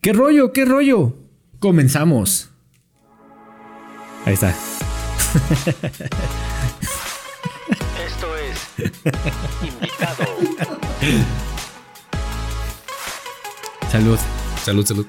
¿Qué rollo? ¿Qué rollo? Comenzamos. Ahí está. Esto es invitado. Salud. Salud, salud.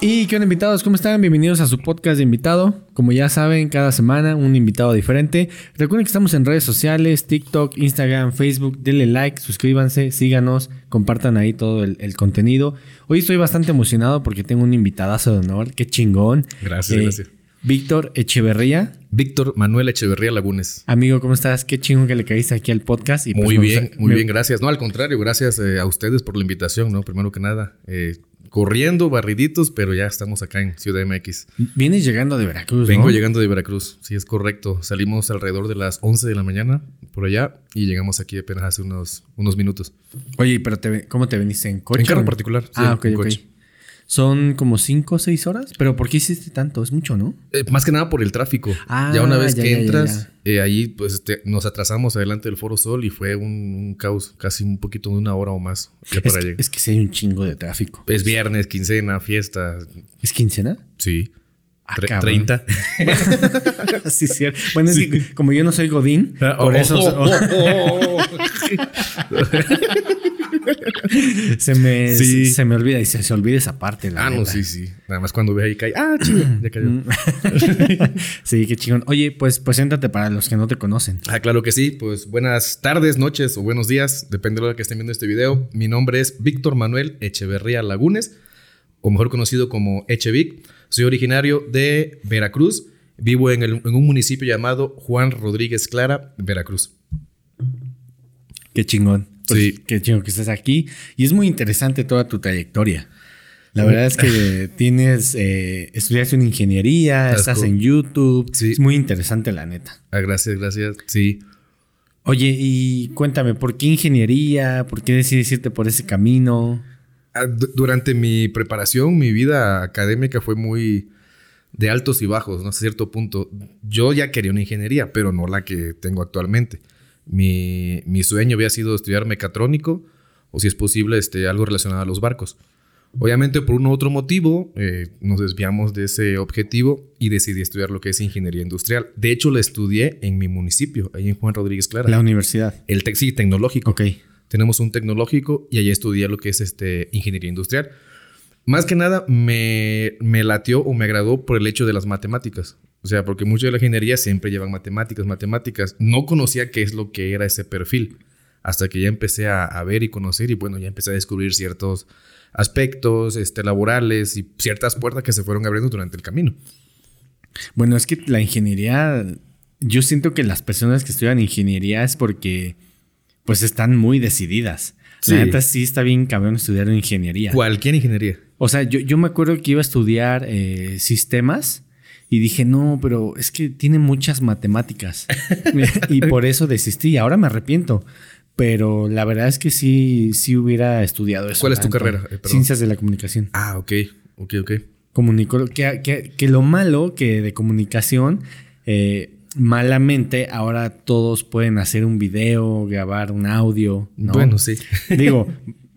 Y qué onda invitados, ¿cómo están? Bienvenidos a su podcast de invitado. Como ya saben, cada semana un invitado diferente. Recuerden que estamos en redes sociales, TikTok, Instagram, Facebook. Denle like, suscríbanse, síganos, compartan ahí todo el, el contenido. Hoy estoy bastante emocionado porque tengo un invitadazo de honor. Qué chingón. Gracias, Eh, gracias. Víctor Echeverría. Víctor Manuel Echeverría Lagunes. Amigo, ¿cómo estás? Qué chingón que le caíste aquí al podcast. Y pues Muy bien, gusta- muy me- bien, gracias. No, al contrario, gracias eh, a ustedes por la invitación, ¿no? Primero que nada, eh, corriendo, barriditos, pero ya estamos acá en Ciudad MX. Vienes llegando de Veracruz, Vengo ¿no? llegando de Veracruz, sí, es correcto. Salimos alrededor de las 11 de la mañana por allá y llegamos aquí apenas hace unos, unos minutos. Oye, pero te, ¿cómo te veniste? ¿En coche? En carro particular, sí, ah, ok, en coche. Son como 5 o 6 horas. ¿Pero por qué hiciste tanto? Es mucho, ¿no? Eh, más que nada por el tráfico. Ah, ya una vez ya, que ya, entras, ya. eh, ahí pues este, nos atrasamos adelante del Foro Sol y fue un, un caos, casi un poquito de una hora o más. ya Es, para que- llegar. es que sí hay un chingo de tráfico. Es viernes, quincena, fiesta. ¿Es quincena? Sí. Ah, Tre- cabrón. 30. sí, cierto. Bueno, es que como yo no soy Godín, Ah, por oh, eso oh, oh, se, me, Sí. se me olvida y se, se olvida esa parte. La ah, no, sí, sí. Nada más cuando ve ahí cae. Ah, chido. Ya cayó. Mm. sí, qué chingón. Oye, pues preséntate para los que no te conocen. Ah, claro que sí. Pues buenas tardes, noches o buenos días. Depende de la hora que estén viendo este video. Mi nombre es Víctor Manuel Echeverría Lagunes, o mejor conocido como Echevic. Soy originario de Veracruz. Vivo en, el- en un municipio llamado Juan Rodríguez Clara, Veracruz. Qué chingón. Pues, Sí. Qué chingón que estés aquí. Y es muy interesante toda tu trayectoria. La verdad es que tienes, eh, estudiaste una ingeniería, That's estás cool. en YouTube. Sí. Es muy interesante, la neta. Ah, gracias, gracias. Sí. Oye, y cuéntame, ¿por qué ingeniería? ¿Por qué decidiste irte por ese camino? Ah, du- Durante mi preparación, mi vida académica fue muy de altos y bajos, ¿no? Hasta cierto punto. Yo ya quería una ingeniería, pero no la que tengo actualmente. Mi, mi sueño había sido estudiar mecatrónico o, si es posible, este, algo relacionado a los barcos. Obviamente, por un u otro motivo, eh, nos desviamos de ese objetivo y decidí estudiar lo que es ingeniería industrial. De hecho, la estudié en mi municipio, ahí en Juan Rodríguez Clara. La universidad. El tec- sí, tecnológico. Ok. Tenemos un tecnológico y allí estudié lo que es este, ingeniería industrial. Más que nada me, me latió o me agradó por el hecho de las matemáticas. O sea, porque muchos de la ingeniería siempre llevan matemáticas, matemáticas. No conocía qué es lo que era ese perfil. Hasta que ya empecé a, a ver y conocer y bueno, ya empecé a descubrir ciertos aspectos este, laborales y ciertas puertas que se fueron abriendo durante el camino. Bueno, es que la ingeniería, yo siento que las personas que estudian ingeniería es porque pues están muy decididas. La Sí. neta sí está bien cabrón estudiar ingeniería. Cualquier ingeniería. O sea, yo, yo me acuerdo que iba a estudiar eh, sistemas y dije, no, pero es que tiene muchas matemáticas. y por eso desistí. Ahora me arrepiento. Pero la verdad es que sí, sí hubiera estudiado eso. ¿Cuál es tu carrera? Eh. Ciencias de la comunicación. Ah, ok, ok, ok. Comunicó que, que, que lo malo que de comunicación, eh, malamente, ahora todos pueden hacer un video, grabar un audio. ¿no? Bueno, sí. Digo,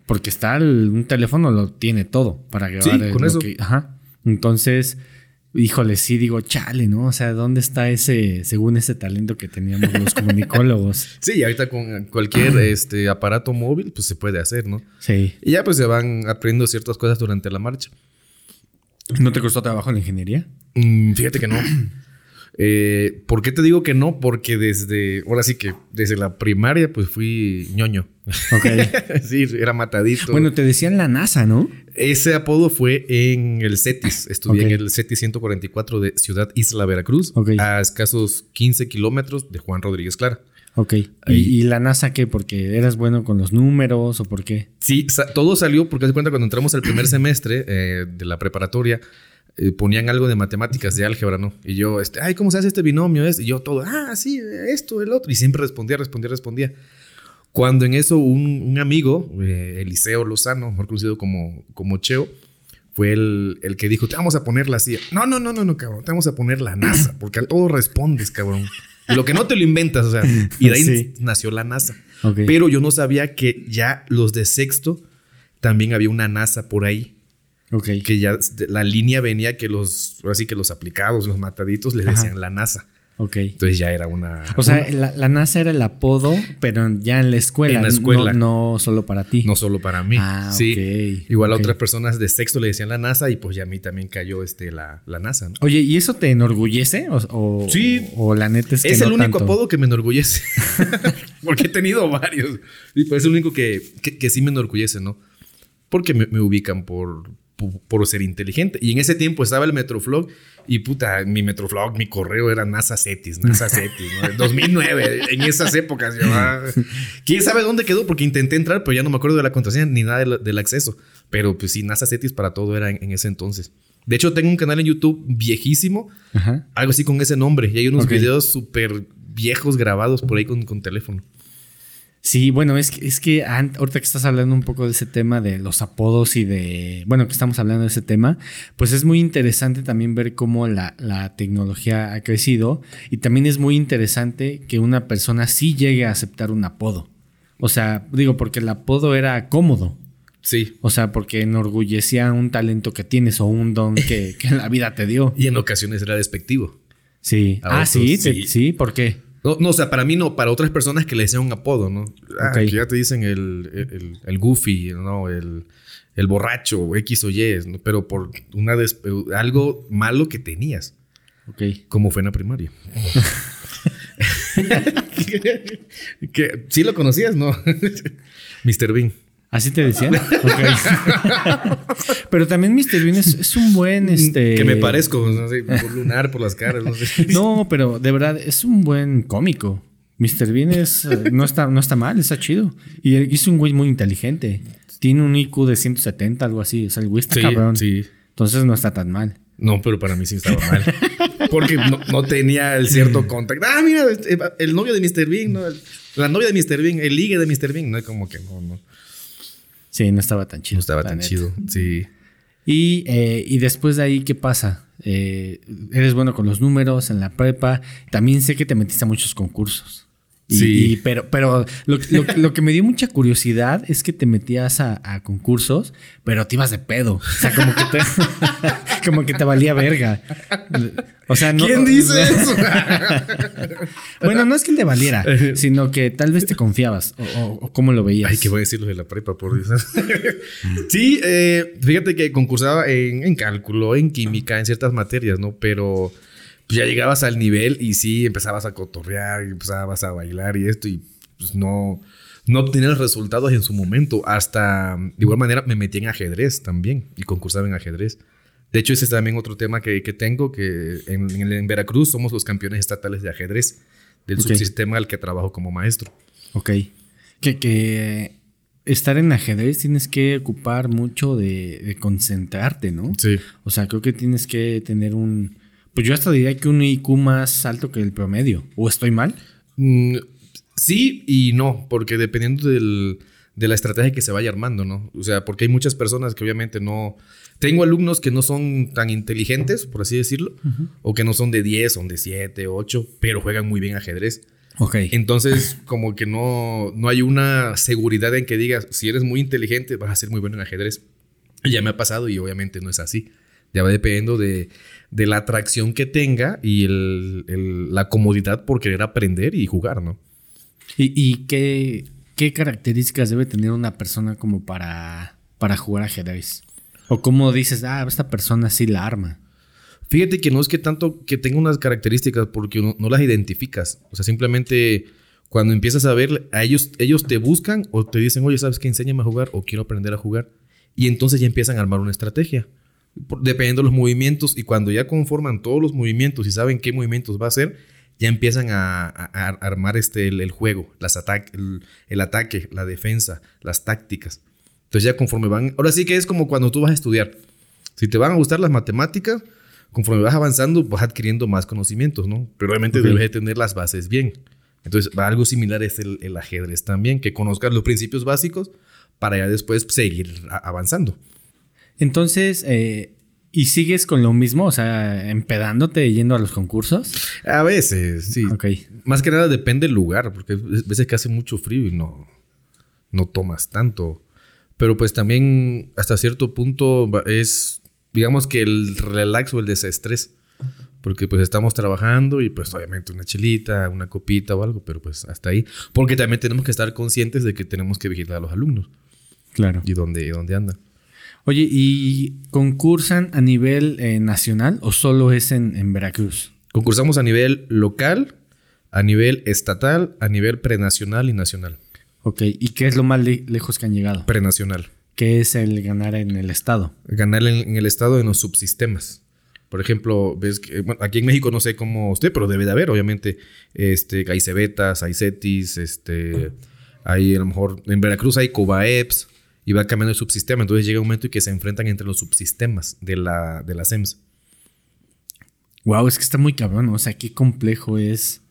porque está el- un teléfono lo tiene todo para grabar. Sí, el- con lo eso. que- ajá. Entonces, híjole, sí digo, chale, ¿no? O sea, ¿dónde está ese, según ese talento que teníamos los comunicólogos? Sí, y ahorita con cualquier este, aparato móvil, pues se puede hacer, ¿no? Sí. Y ya pues se van aprendiendo ciertas cosas durante la marcha. ¿No te costó trabajo la ingeniería? Mm, fíjate que no. Eh, ¿Por qué te digo que no? Porque desde, ahora sí que desde la primaria pues fui ñoño. Ok. sí, era matadito. bueno, te decían la NASA, ¿no? Ese apodo fue en el CETIS. Estudié en el CETIS 144 de Ciudad Isla Veracruz, Ok. a escasos 15 kilómetros de Juan Rodríguez Clara. Ok. ¿Y, la NASA qué? ¿Porque eras bueno con los números o por qué? Sí, sa- todo salió porque se cuenta cuando entramos al primer semestre eh, de la preparatoria, eh, ponían algo de matemáticas, de álgebra, ¿no? Y yo, este, ay, ¿cómo se hace este binomio? Es? Y yo todo, ah, sí, esto, el otro. Y siempre respondía, respondía, respondía. Cuando en eso un, un amigo, eh, Eliseo Lozano, mejor conocido como, como Cheo, fue el, el que dijo, te vamos a poner la CIA. No, no, no, no, no, cabrón, te vamos a poner la NASA, porque a todo respondes, cabrón. Y lo que no te lo inventas, o sea, y de ahí Sí. nació la NASA. Ok. Pero yo no sabía que ya los de sexto también había una NASA por ahí. Que ya la línea venía que los, así que los aplicados, los mataditos, les Ajá. decían la NASA. Ok. Entonces ya era una. O sea, la, la NASA era el apodo, pero ya en la escuela. En la escuela. No, no solo para ti. no solo para mí. Ah, sí. ok, Igual a otras personas de sexto le decían la NASA y pues ya a mí también cayó este, la, la NASA. ¿no? Oye, ¿y eso te enorgullece? O, o- Sí. O, la neta es que Es no el único tanto? apodo que me enorgullece. Porque he tenido varios. Y pues es el único que, que, que sí me enorgullece, ¿no? Porque me, me ubican por, por, ser inteligente. Y en ese tiempo estaba el Metroflog. Y puta, mi Metroflog, mi correo era NASA Cetis, NASA Cetis, ¿no? En 2009, en esas épocas. Yo, ah, ¿Quién sabe dónde quedó? Porque intenté entrar, pero ya no me acuerdo de la contraseña ni nada del, del acceso. Pero pues sí, NASA Cetis para todo era en, en ese entonces. De hecho, tengo un canal en YouTube viejísimo Ajá. algo así con ese nombre. Y hay unos videos súper viejos grabados por ahí con, con teléfono. Sí, bueno, es que, es que ahorita que estás hablando un poco de ese tema de los apodos y de, bueno, que estamos hablando de ese tema, pues es muy interesante también ver cómo la, la tecnología ha crecido y también es muy interesante que una persona sí llegue a aceptar un apodo. O sea, digo, porque el apodo era cómodo. Sí. O sea, porque enorgullecía un talento que tienes o un don que, que la vida te dio. Y en ocasiones era despectivo. Sí. A Ah, otros, sí, sí. sí, ¿por qué? No, no, o sea, para mí no, para otras personas que le decían un apodo, ¿no? Ah, que ya te dicen el, el, el goofy, ¿no? El, el borracho, X o Y, ¿no? Pero por una algo malo que tenías, Ok. como fue en la primaria. que sí lo conocías, ¿no? Mr. Bean. ¿Así te decían? Ok. Pero también Mr. Bean es, es un buen, este... Que me parezco, no sé, por lunar, por las caras, no sé. No, pero de verdad es un buen cómico. Mr. Bean es, eh, no, está, no está mal, está chido. Y es un güey muy inteligente. Tiene un IQ de 170, algo así. O sea, el güey está Sí, cabrón. sí. Entonces no está tan mal. No, pero para mí sí estaba mal. Porque no, no tenía el cierto contacto. Ah, mira, este, el novio de Mr. Bean, ¿no? La novia de Mr. Bean, el ligue de Mr. Bean. No es como que no, no. Sí, no estaba tan chido. No estaba tan neta. chido. Sí. Y, eh, y después de ahí, ¿qué pasa? Eh, eres bueno con los números en la prepa. También sé que te metiste a muchos concursos. Y- Sí. y- pero pero lo, lo- lo que me dio mucha curiosidad es que te metías a, a concursos, pero te ibas de pedo. O sea, como que te, como que te valía verga. O sea, no. ¿Quién dice eso? Bueno, no es que te valiera, sino que tal vez te confiabas. O, o- o cómo lo veías. Ay, qué voy a decir lo de la prepa, por Dios. sí, eh, fíjate que concursaba en, en cálculo, en química, en ciertas materias, ¿no? Pero pues, ya llegabas al nivel y sí, empezabas a cotorrear, y empezabas a bailar y esto, y pues no, no obtenía los resultados en su momento. Hasta, de igual manera, me metí en ajedrez también y concursaba en ajedrez. De hecho, ese es también otro tema que, que tengo, que en, en- en Veracruz somos los campeones estatales de ajedrez, del Ok. subsistema al que trabajo como maestro. Ok. Que, que estar en ajedrez tienes que ocupar mucho de, de concentrarte, ¿no? Sí. O sea, creo que tienes que tener un. Pues yo hasta diría que un IQ más alto que el promedio. ¿O estoy mal? Mm, sí y no, porque dependiendo del- de la estrategia que se vaya armando, ¿no? O sea, porque hay muchas personas que obviamente no... Tengo alumnos que no son tan inteligentes, por así decirlo, o que no son de 10, son de 7, 8, pero juegan muy bien ajedrez. Ok. Entonces, como que no, no hay una seguridad en que digas, si eres muy inteligente, vas a ser muy bueno en ajedrez. Y ya me ha pasado y obviamente no es así. Ya va dependiendo de, de la atracción que tenga y el- el- la comodidad por querer aprender y jugar, ¿no? ¿Y, y qué, qué características debe tener una persona como para, para jugar ajedrez? O cómo dices, ah, esta persona sí la arma. Fíjate que no es que tanto que tenga unas características porque no, no las identificas. O sea, simplemente cuando empiezas a ver, a ellos, ellos te buscan o te dicen, oye, ¿sabes qué? Enséñame a jugar o quiero aprender a jugar. Y entonces ya empiezan a armar una estrategia. Dependiendo de los movimientos y cuando ya conforman todos los movimientos y saben qué movimientos va a hacer, ya empiezan a, a- a armar este, el, el juego, las ataque, el, el ataque, la defensa, las tácticas. Entonces ya conforme van... Ahora sí que es como cuando tú vas a estudiar. Si te van a gustar las matemáticas, conforme vas avanzando, vas adquiriendo más conocimientos, ¿no? Pero obviamente Ok. debes de tener las bases bien. Entonces, algo similar es el, el ajedrez también, que conozcas los principios básicos para ya después seguir avanzando. Entonces, eh, ¿y sigues con lo mismo? O sea, empedándote yendo a los concursos. A veces, sí. Ok. Más que nada depende del lugar, porque hay veces que hace mucho frío y no, no tomas tanto. Pero pues también hasta cierto punto es, digamos que el relax o el desestrés. Porque pues estamos trabajando y pues obviamente una chelita, una copita o algo, pero pues hasta ahí. Porque también tenemos que estar conscientes de que tenemos que vigilar a los alumnos Claro. y dónde, y dónde andan. Oye, ¿y concursan a nivel eh, nacional o solo es en, en Veracruz? Concursamos a nivel local, a nivel estatal, a nivel prenacional y nacional. Ok, ¿y qué es lo más le- lejos que han llegado? Prenacional. ¿Qué es el ganar en el estado? Ganar en, en el estado en los subsistemas. Por ejemplo, ves que, bueno, aquí en México no sé cómo usted, pero debe de haber, obviamente. Este, hay cebetas, hay cetis, este, hay a lo mejor, en Veracruz hay cobaeps y va cambiando el subsistema. Entonces llega un momento en que se enfrentan entre los subsistemas de la, de la SEMS. Wow, es que está muy cabrón, o sea, qué complejo es,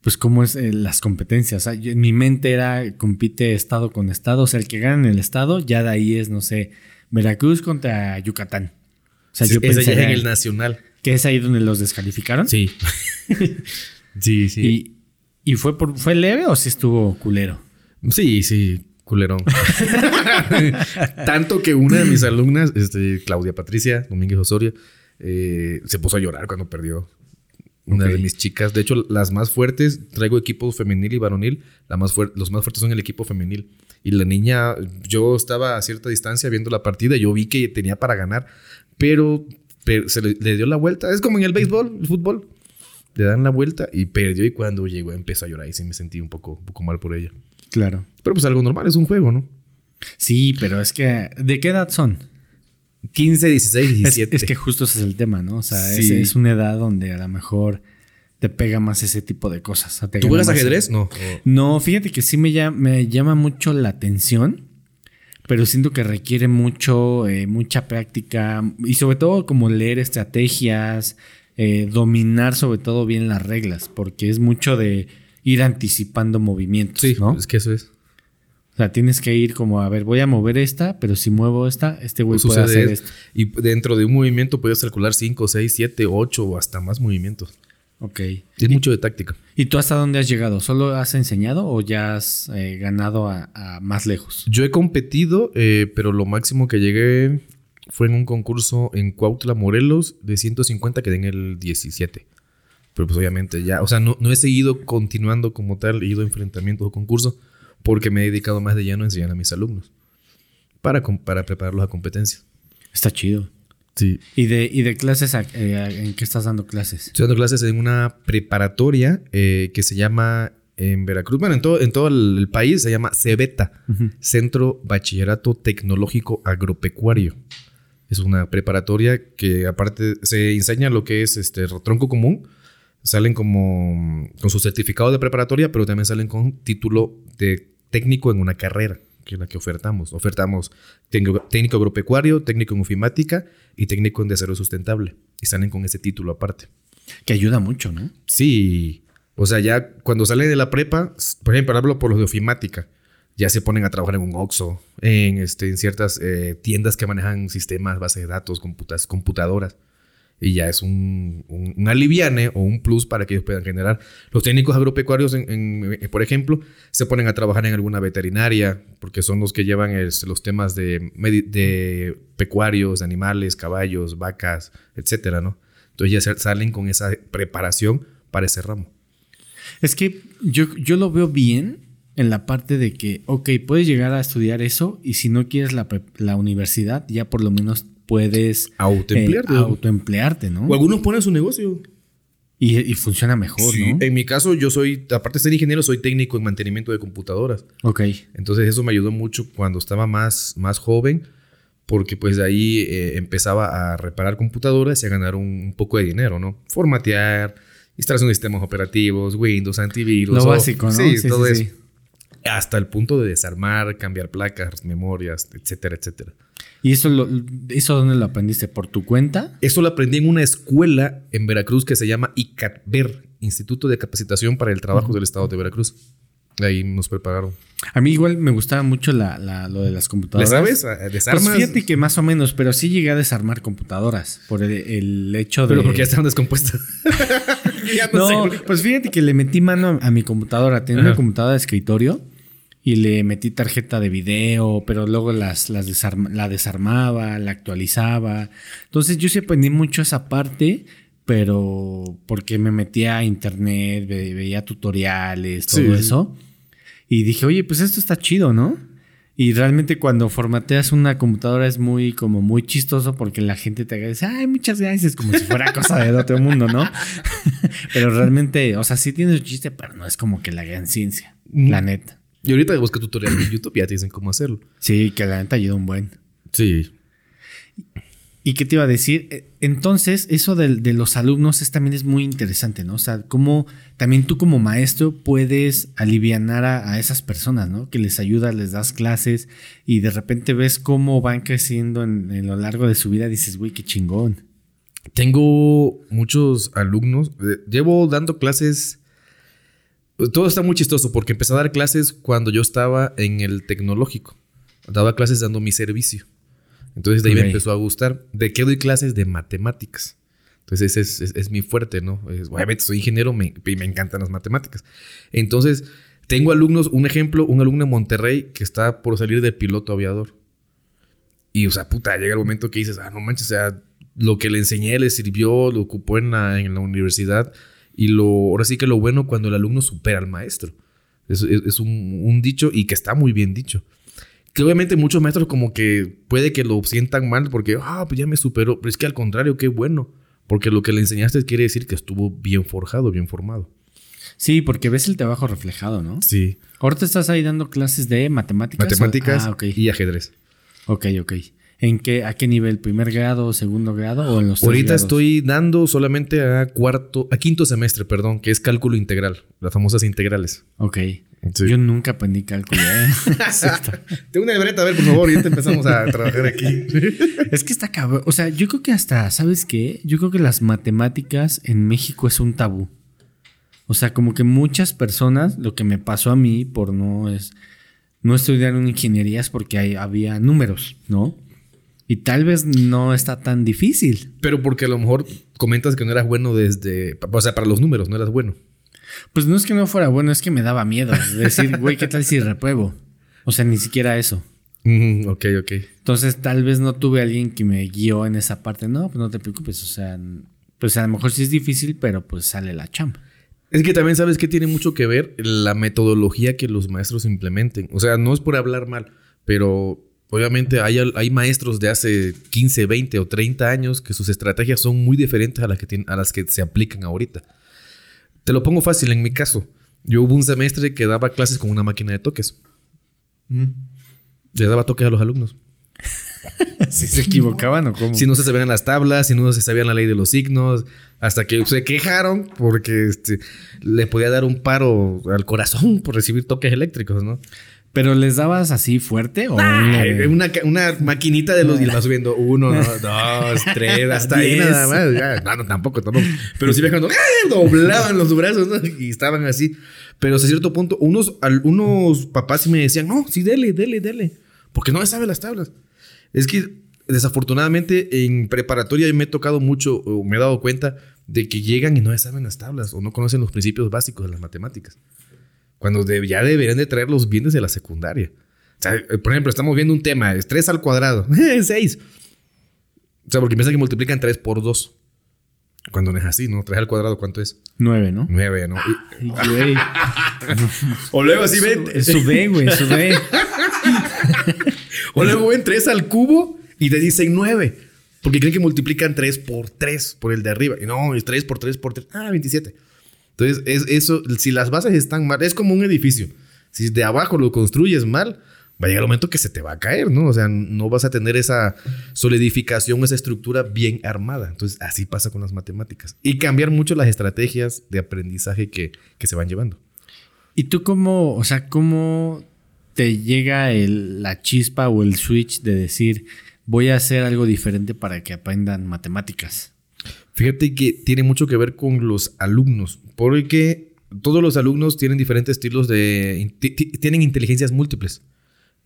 pues, cómo es eh, las competencias. O sea, yo- en mi mente era, compite estado con estado, o sea, el que gana en el estado, ya de ahí es, no sé, Veracruz contra Yucatán. O sea, yo pensé es en el nacional. que es ahí donde los descalificaron. Sí. sí, sí. Y, y fue, por, ¿Fue leve o sí estuvo culero? Sí, sí, culerón. Tanto que una de mis alumnas, este, Claudia Patricia Domínguez Osorio, eh, se puso a llorar cuando perdió. Una de mis chicas. De hecho, las más fuertes, traigo equipos femenil y varonil. La más los más fuertes son el equipo femenil. Y la niña, yo estaba a cierta distancia viendo la partida. Yo vi que tenía para ganar, pero, pero se le, le dio la vuelta. Es como en el béisbol, el fútbol. Le dan la vuelta y perdió. Y cuando llegó empezó a llorar. Y sí me sentí un poco, un poco mal por ella. Claro. Pero pues algo normal, es un juego, ¿no? Sí, pero es que, ¿de qué edad son? 15, 16, Es, 17. es que justo ese es el tema, ¿no? O sea, es, Sí. es una edad donde a lo mejor te pega más ese tipo de cosas. O sea, te ¿Tú juegas ajedrez? No. No, fíjate que sí me llama, me llama mucho la atención, pero siento que requiere mucho, eh, mucha práctica y sobre todo como leer estrategias, eh, dominar sobre todo bien las reglas, porque es mucho de ir anticipando movimientos, Sí, ¿no? es que eso es. O sea, tienes que ir como, a ver, voy a mover esta, pero si muevo esta, este güey puede hacer es- esto. Y dentro de un movimiento puedes calcular 5, 6, 7, 8 o hasta más movimientos. Ok. Es mucho de táctica. ¿Y tú hasta dónde has llegado? ¿Solo has enseñado o ya has eh, ganado a, a más lejos? Yo he competido, eh, pero lo máximo que llegué fue en un concurso en Cuautla, Morelos, de 150, quedé en el 17. Pero pues obviamente ya, o sea, no, no he seguido continuando como tal, he ido a enfrentamientos o concursos, porque me he dedicado más de lleno a enseñar a mis alumnos. Para, para prepararlos a competencia. Está chido. Sí. ¿Y de, y de clases a- eh, en qué estás dando clases? Estoy dando clases en una preparatoria eh, que se llama en Veracruz, bueno, en todo, en todo el, país se llama CEBETA, Centro Bachillerato Tecnológico Agropecuario. Es una preparatoria que aparte se enseña lo que es este tronco común. Salen como con su certificado de preparatoria, pero también salen con título de técnico en una carrera, que es la que ofertamos. Ofertamos técnico, técnico agropecuario, técnico en ofimática y técnico en desarrollo sustentable. Y salen con ese título aparte. Que ayuda mucho, ¿no? Sí. O sea, ya cuando salen de la prepa, por ejemplo, hablo por los de ofimática, ya se ponen a trabajar en un OXXO, en, este, en ciertas eh, tiendas que manejan sistemas, bases de datos, computas, computadoras. Y ya es un, un, aliviane o un plus para que ellos puedan generar. Los técnicos agropecuarios, eh, por ejemplo, se ponen a trabajar en alguna veterinaria, porque son los que llevan los temas de, de pecuarios, de animales, caballos, vacas, etcétera, ¿no? Entonces ya salen con esa preparación para ese ramo. Es que yo, yo lo veo bien en la parte de que, ok, puedes llegar a estudiar eso y si no quieres la, la universidad, ya por lo menos puedes Autoemplearte. eh, autoemplearte, ¿no? O algunos ponen su negocio. Y, y funciona mejor, Sí, ¿no? En mi caso, yo soy, aparte de ser ingeniero, soy técnico en mantenimiento de computadoras. Ok. Entonces eso me ayudó mucho cuando estaba más, más joven, porque pues de ahí eh, empezaba a reparar computadoras y a ganar un, un poco de dinero, ¿no? Formatear, instalación de sistemas operativos, Windows, antivirus. Lo o- básico, ¿no? Sí, Sí, todo sí, eso. sí. Hasta el punto de desarmar, cambiar placas, memorias, etcétera, etcétera. ¿Y eso, lo, eso dónde lo aprendiste? ¿Por tu cuenta? Eso lo aprendí en una escuela en Veracruz que se llama ICATVER, Instituto de Capacitación para el Trabajo del Estado de Veracruz. Ahí nos prepararon. A mí igual me gustaba mucho la, la- lo de las ¿Le computadoras. sabes? Ah, ¿Desarmas? Pues fíjate que más o menos, pero sí llegué a desarmar computadoras por el, el hecho de... Pero porque ya estaban descompuestas. Ya No, sé. pues fíjate que le metí mano a, a mi computadora. Tenía Ajá. una computadora de escritorio y le metí tarjeta de video, pero luego las, las desarma- la desarmaba, la actualizaba. Entonces yo sí aprendí mucho esa parte, pero porque me metía a internet, ve- veía tutoriales, todo Sí, eso. Y dije, oye, pues esto está chido, ¿no? Y realmente cuando formateas una computadora es muy, como muy chistoso porque la gente te agradece, ay, muchas gracias, como si fuera cosa de otro mundo, ¿no? pero realmente, o sea, sí tiene su chiste, pero no es como que la gran ciencia, la neta. Y ahorita busca tutoriales en YouTube, ya te dicen cómo hacerlo. Sí, que la neta ayuda un buen. Sí. ¿Y qué te iba a decir? Eh, Entonces, eso del- de, los alumnos es, también es muy interesante, ¿no? O sea, cómo también tú como maestro puedes alivianar a, a esas personas, ¿no? Que les ayudas, les das clases y de repente ves cómo van creciendo en, en lo largo de su vida. Dices, güey, qué chingón. Tengo muchos alumnos. eh, Llevo dando clases. Pues, Todo está muy chistoso porque empecé a dar clases cuando yo estaba en el tecnológico. Daba clases dando mi servicio. Entonces de ahí me empezó a gustar. ¿De qué doy clases? De matemáticas. Entonces ese es, es- es mi fuerte, ¿no? Es- obviamente soy ingeniero me- y me encantan las matemáticas. Entonces tengo alumnos, un ejemplo, un alumno en Monterrey que está por salir de piloto aviador. Y, o sea, puta, llega el momento que dices, ah, no manches, o sea, lo que le enseñé le sirvió, lo ocupó en la, en la universidad. Y lo, ahora sí que lo bueno cuando el alumno supera al maestro. Es, es- es un, un dicho y que está muy bien dicho. Que obviamente muchos maestros como que puede que lo sientan mal porque, ah, pues ya me superó. Pero es que al contrario, qué bueno. Porque lo que le enseñaste quiere decir que estuvo bien forjado, bien formado. Sí, porque ves el trabajo reflejado, ¿no? Sí. Ahorita estás ahí dando clases de matemáticas. Matemáticas Ah, y ajedrez. Ok, ok. ¿En qué, a qué nivel? ¿Primer grado, segundo grado o en los Ahorita estoy dando solamente a cuarto, a quinto semestre, perdón, que es cálculo integral, las famosas integrales. Ok. Sí. Yo nunca aprendí cálculo. ¿eh? Tengo una libreta, a ver, por favor, y ahorita empezamos a trabajar aquí. es que está cabrón. O sea, yo creo que hasta, ¿sabes qué? Yo creo que las matemáticas en México es un tabú. O sea, como que muchas personas, lo que me pasó a mí por no es no estudiar una ingeniería es porque ahí había números, ¿no? Y tal vez no está tan difícil. Pero porque a lo mejor comentas que no eras bueno desde, o sea, para los números no eras bueno. Pues no es que no fuera bueno, es que me daba miedo. Decir, güey, ¿qué tal si repruebo? O sea, ni siquiera eso. Ujú, ok, ok. Entonces, tal vez no tuve alguien que me guió en esa parte. No, pues no te preocupes. O sea, pues a lo mejor sí es difícil, pero pues sale la chamba. Es que también sabes que tiene mucho que ver la metodología que los maestros implementen. O sea, no es por hablar mal, pero obviamente hay, hay maestros de hace 15, 20 o 30 años que sus estrategias son muy diferentes a las que, tienen- a las que se aplican ahorita. Te lo pongo fácil en mi caso. Yo hubo un semestre que daba clases con una máquina de toques. Le daba toques a los alumnos. ¿Si se equivocaban o cómo? Si no se sabían las tablas, si no se sabían la ley de los signos, hasta que se quejaron porque este, le podía dar un paro al corazón por recibir toques eléctricos, ¿no? ¿Pero les dabas así fuerte o Ay, una, una maquinita de los y va subiendo uno, no, dos, tres, hasta ahí Diez. nada más. Ya, No, no, tampoco, tampoco. Pero sí cuando ¡ah! doblaban los brazos ¿no? y estaban así. Pero hasta cierto punto, unos, unos papás sí me decían, no, sí, dele, dele, dele. Porque no me sabe las tablas. Es que desafortunadamente en preparatoria me he tocado mucho, o me he dado cuenta de que llegan y no saben las tablas o no conocen los principios básicos de las matemáticas. Cuando de- ya deberían de traerlos bien desde la secundaria. O sea, eh, por ejemplo, estamos viendo un tema, es 3 al cuadrado, 6. O sea, porque piensan que multiplican 3 por 2. Cuando no es así, ¿no? 3 al cuadrado, ¿cuánto es? Nueve, ¿no? 9, ¿no? Güey. o luego así ven, Sube, güey, sube. o luego ven 3 al cubo y te dicen 9. Porque creen que multiplican 3 por 3 por el de arriba. Y no, es 3 por 3 por 3. Ah, 27. Entonces, es eso, si las bases están mal, es como un edificio. Si de abajo lo construyes mal, va a llegar el momento que se te va a caer, ¿no? O sea, no vas a tener esa solidificación, esa estructura bien armada. Entonces, así pasa con las matemáticas. Y cambiar mucho las estrategias de aprendizaje que, que se van llevando. ¿Y tú cómo, o sea, cómo te llega el- la chispa o el switch de decir, voy a hacer algo diferente para que aprendan matemáticas? Fíjate que tiene mucho que ver con los alumnos, porque todos los alumnos tienen diferentes estilos de... ti- ti- tienen inteligencias múltiples.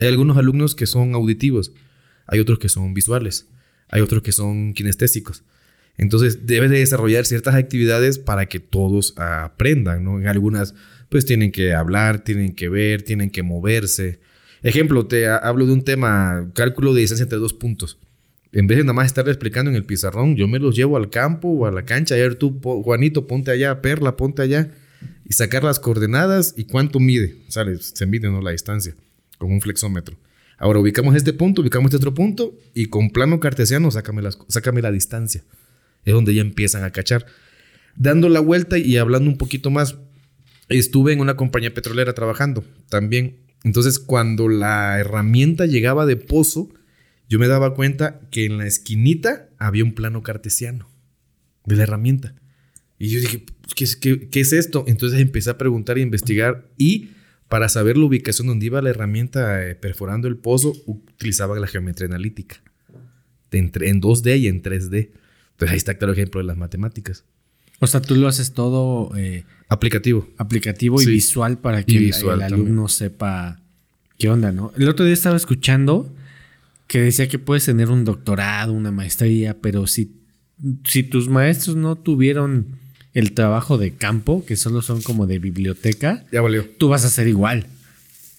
Hay algunos alumnos que son auditivos, hay otros que son visuales, hay otros que son kinestésicos. Entonces debe de desarrollar ciertas actividades para que todos aprendan. En algunas pues tienen que hablar, tienen que ver, tienen que moverse. Ejemplo, te hablo de un tema, cálculo de distancia entre dos puntos. En vez de nada más estar explicando en el pizarrón, yo me los llevo al campo o a la cancha. A ver, tú, Juanito, ponte allá, Perla, ponte allá. Y sacar las coordenadas y cuánto mide. Sale, se mide ¿no? la distancia con un flexómetro. Ahora ubicamos este punto, ubicamos este otro punto y con plano cartesiano sácame, las, sácame la distancia. Es donde ya empiezan a cachar. Dando la vuelta y hablando un poquito más, estuve en una compañía petrolera trabajando también. Entonces, cuando la herramienta llegaba de pozo, yo me daba cuenta que en la esquinita había un plano cartesiano de la herramienta. Y yo dije, pues, ¿qué, qué es esto? Entonces empecé a preguntar e investigar y para saber la ubicación donde iba la herramienta eh, perforando el pozo, utilizaba la geometría analítica. en 2D y en 3D. Entonces ahí está claro ejemplo de las matemáticas. O sea, tú lo haces todo eh, aplicativo. Aplicativo y visual para que el, alumno sepa qué onda, ¿no? El otro día estaba escuchando que decía que puedes tener un doctorado, una maestría, pero si, si tus maestros no tuvieron el trabajo de campo, que solo son como de biblioteca, ya valió. Tú vas a ser igual.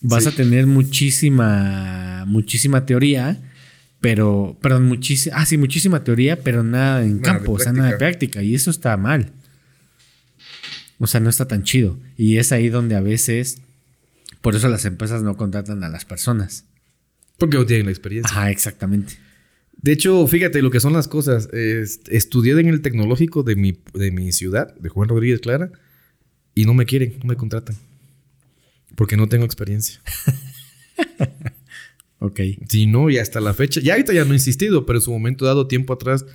Vas a tener muchísima, muchísima teoría, pero, perdón, muchísima, ah, sí, muchísima teoría, pero nada en campo, o sea, nada de práctica. Y eso está mal. O sea, no está tan chido. Y es ahí donde a veces, por eso las empresas no contratan a las personas. Porque no tienen la experiencia. Ajá, exactamente. De hecho, fíjate lo que son las cosas. estudié en el tecnológico de mi, de mi ciudad, de Juan Rodríguez Clara, y no me quieren, no me contratan. Porque no tengo experiencia. ok. Sí, no, y hasta la fecha, ya ahorita ya no he insistido, pero en su momento dado, tiempo atrás,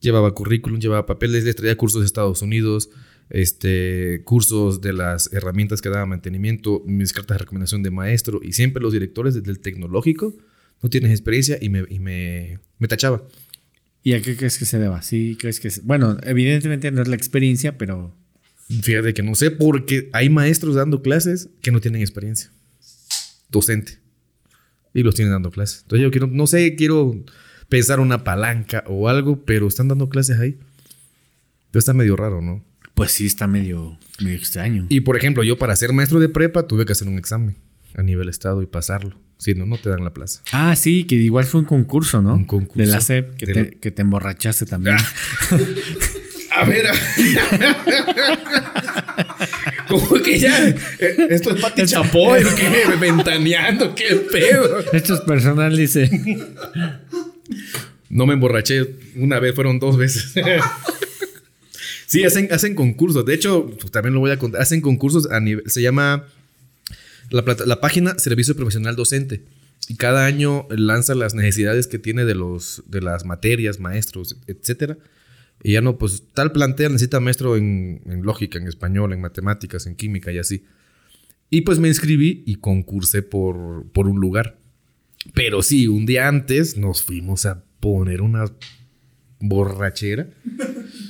llevaba currículum, llevaba papeles, les traía cursos de Estados Unidos, este, cursos de las herramientas que daba mantenimiento, mis cartas de recomendación de maestro, y siempre los directores del tecnológico no tienes experiencia y me, y me, me tachaba. ¿Y a qué crees que se deba? Sí, crees que... Bueno, evidentemente no es la experiencia, pero... Fíjate que no sé, porque hay maestros dando clases que no tienen experiencia. Docente. Y los tienen dando clases. Entonces yo quiero, no sé, quiero pensar una palanca o algo, pero están dando clases ahí. Entonces está medio raro, ¿no? Pues sí, está medio, medio extraño. Y por ejemplo, yo para ser maestro de prepa tuve que hacer un examen a nivel estado y pasarlo. Si no, no te dan la plaza. Ah, sí, que igual fue un concurso, ¿no? Un concurso. De la SEP, que, te, que te emborrachaste también. a ver. Como que ya. Eh, esto es Pati Chapoy, ¿qué? Ventaneando, qué pedo. Esto es personal, dice. No me emborraché una vez, fueron dos veces. sí, hacen, hacen concursos. De hecho, pues, también lo voy a contar. Hacen concursos a nivel. Se llama la, página Servicio Profesional Docente. Y cada año lanza las necesidades que tiene de, los, de las materias, maestros, etc. Y ya no, pues tal plantea necesita maestro en, lógica, en español, en matemáticas, en química y así. Y pues me inscribí y concursé por, por un lugar. Pero sí, un día antes nos fuimos a poner una borrachera.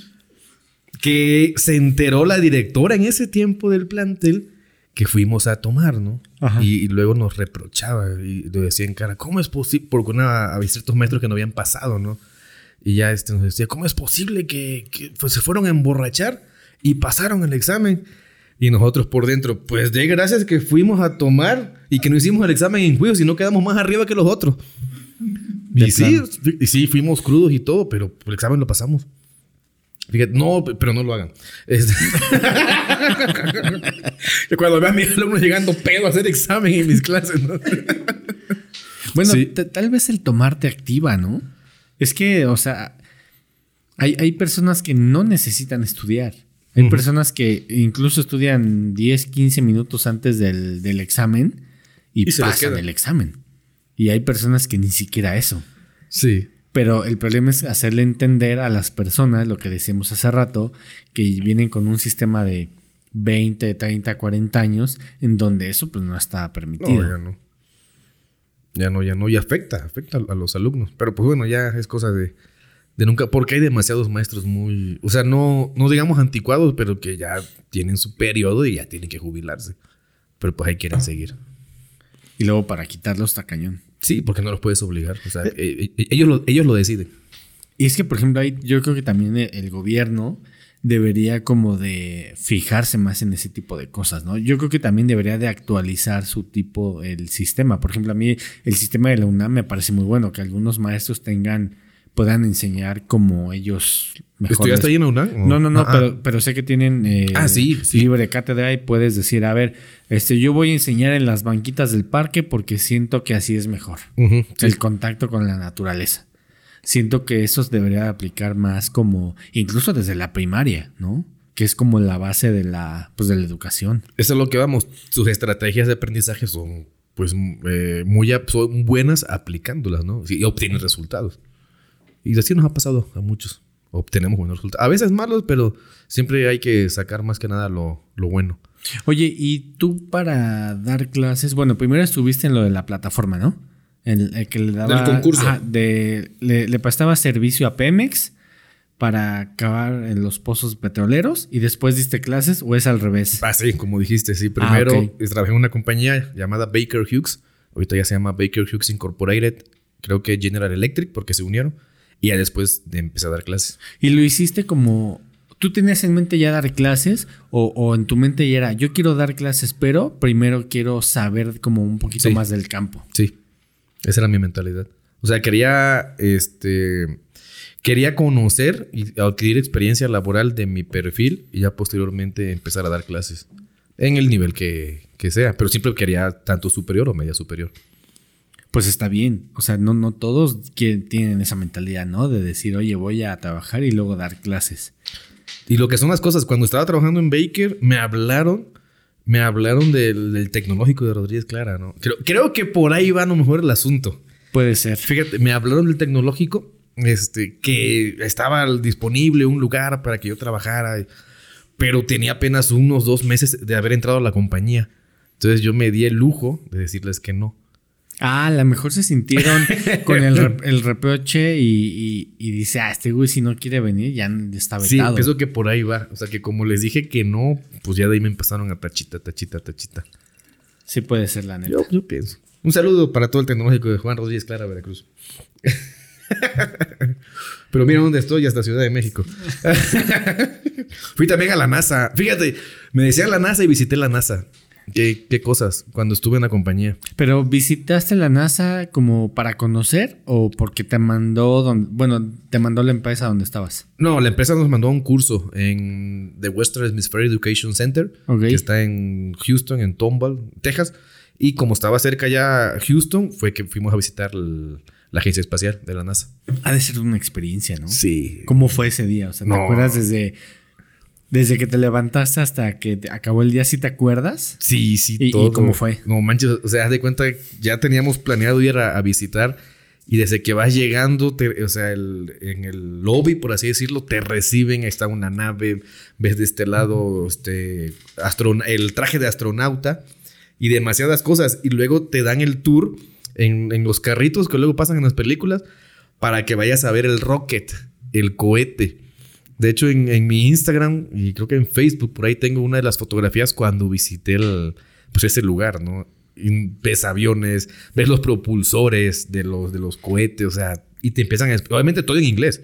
que se enteró la directora en ese tiempo del plantel que fuimos a tomar, ¿no? Y, luego nos reprochaba y le decía en cara, ¿cómo es posible? Porque una, había ciertos metros que no habían pasado, ¿no? Y ya este nos decía, ¿cómo es posible que, pues, se fueron a emborrachar y pasaron el examen? Y nosotros por dentro, pues de gracias que fuimos a tomar y que no hicimos el examen en juicio, si no quedamos más arriba que los otros. Y sí, y sí, fuimos crudos y todo, pero el examen lo pasamos. Fíjate, no, pero no lo hagan. Este, cuando veo a mis alumnos llegando pedo a hacer examen en mis clases, ¿no? bueno, tal vez el tomarte activa, ¿no? Es que, o sea, hay, hay personas que no necesitan estudiar. Hay personas que incluso estudian 10, 15 minutos antes del, examen y, y pasan el examen. Y hay personas que ni siquiera eso. Sí. Pero el problema es hacerle entender a las personas, lo que decíamos hace rato, que vienen con un sistema de 20, 30, 40 años, en donde eso pues no está permitido. No, ya no. Ya no, ya no. Y afecta, afecta a los alumnos. Pero pues bueno, ya es cosa de, de nunca. Porque hay demasiados maestros muy. O sea, no, no digamos anticuados, pero que ya tienen su periodo y ya tienen que jubilarse. Pero pues ahí quieren seguir. Y luego para quitarlos está cañón. Sí, porque no los puedes obligar. O sea, eh, eh, ellos, lo, ellos lo deciden. Y es que, por ejemplo, ahí yo creo que también el, el gobierno debería como de fijarse más en ese tipo de cosas, ¿no? Yo creo que también debería de actualizar su tipo, el sistema. Por ejemplo, a mí el sistema de la UNAM me parece muy bueno, que algunos maestros tengan, puedan enseñar como ellos mejor. ¿Estudiaste ahí en UNAM? No, no, no, Ah, pero, pero sé que tienen eh, Ah, sí, sí. libre cátedra y puedes decir, a ver, este, yo voy a enseñar en las banquitas del parque porque siento que así es mejor. Sí. El contacto con la naturaleza. Siento que eso se debería aplicar más como, incluso desde la primaria, ¿no? Que es como la base de la, pues, de la educación. Eso es lo que vamos. Sus estrategias de aprendizaje son, pues, eh, muy son buenas aplicándolas, ¿no? Y obtienen resultados. Y así nos ha pasado a muchos. Obtenemos buenos resultados. A veces malos, pero siempre hay que sacar más que nada lo, lo bueno. Oye, y tú para dar clases, bueno, primero estuviste en lo de la plataforma, ¿no? El, el que le daba. Del concurso. Ajá, de, le, le prestaba servicio a Pemex para acabar en los pozos petroleros y después diste clases o es al revés. Ah, sí, como dijiste, sí. Primero Ah, trabajé en una compañía llamada Baker Hughes. Ahorita ya se llama Baker Hughes Incorporated. Creo que General Electric, porque se unieron. Y ya después de empecé a dar clases. Y lo hiciste como. ¿Tú tenías en mente ya dar clases o, o en tu mente ya era, yo quiero dar clases, pero primero quiero saber como un poquito Sí. más del campo? Sí, esa era mi mentalidad. O sea, quería, este, quería conocer y adquirir experiencia laboral de mi perfil y ya posteriormente empezar a dar clases en el nivel que, que sea. Pero siempre quería tanto superior o media superior. Pues está bien. O sea, no, no todos que- tienen esa mentalidad, ¿no? De decir, oye, voy a trabajar y luego dar clases. Y lo que son las cosas, cuando estaba trabajando en Baker, me hablaron, me hablaron del, del tecnológico de Rodríguez Clara, ¿no? Creo, creo que por ahí va a lo mejor el asunto. Puede ser. Fíjate, me hablaron del tecnológico, este, que estaba disponible un lugar para que yo trabajara, pero tenía apenas unos dos meses de haber entrado a la compañía. Entonces yo me di el lujo de decirles que no. Ah, a lo mejor se sintieron con el, el reproche y, y- y dice, ah, este güey si no quiere venir ya está Sí, vetado. pienso que por ahí va. O sea, que como les dije que no, pues ya de ahí me empezaron a tachita, tachita, tachita. Sí puede ser la neta. Yo, yo pienso. Un saludo para todo el tecnológico de Juan Rodríguez Clara, Veracruz. Pero mira dónde estoy, hasta Ciudad de México. Fui también a la NASA. Fíjate, me decían la NASA y visité la NASA. ¿Qué, qué cosas cuando estuve en la compañía? Pero visitaste la NASA como para conocer o porque te mandó donde, bueno, te mandó la empresa donde estabas. No, la empresa nos mandó un curso en The Western Hemisphere Education Center, Ok. que está en Houston, en Tomball, Texas. Y como estaba cerca ya Houston, fue que fuimos a visitar el- la agencia espacial de la NASA. Ha de ser una experiencia, ¿no? Sí. ¿Cómo fue ese día? O sea, ¿te No. acuerdas desde, desde que te levantaste hasta que te acabó el día? ¿Sí te acuerdas? Sí, sí, ¿Y- y todo. cómo fue? No manches, o sea, haz de cuenta, ya teníamos planeado ir a, a visitar y desde que vas llegando, te- o sea, el- en el lobby, por así decirlo, te reciben, está una nave, ves de este lado este, el traje de astronauta y demasiadas cosas. Y luego te dan el tour en, en los carritos que luego pasan en las películas para que vayas a ver el rocket, el cohete. De hecho, en, en mi Instagram y creo que en Facebook, por ahí tengo una de las fotografías cuando visité el, pues ese lugar, ¿no? Y ves aviones, ves los propulsores de los, de los cohetes, o sea, y te empiezan a... Obviamente todo en inglés.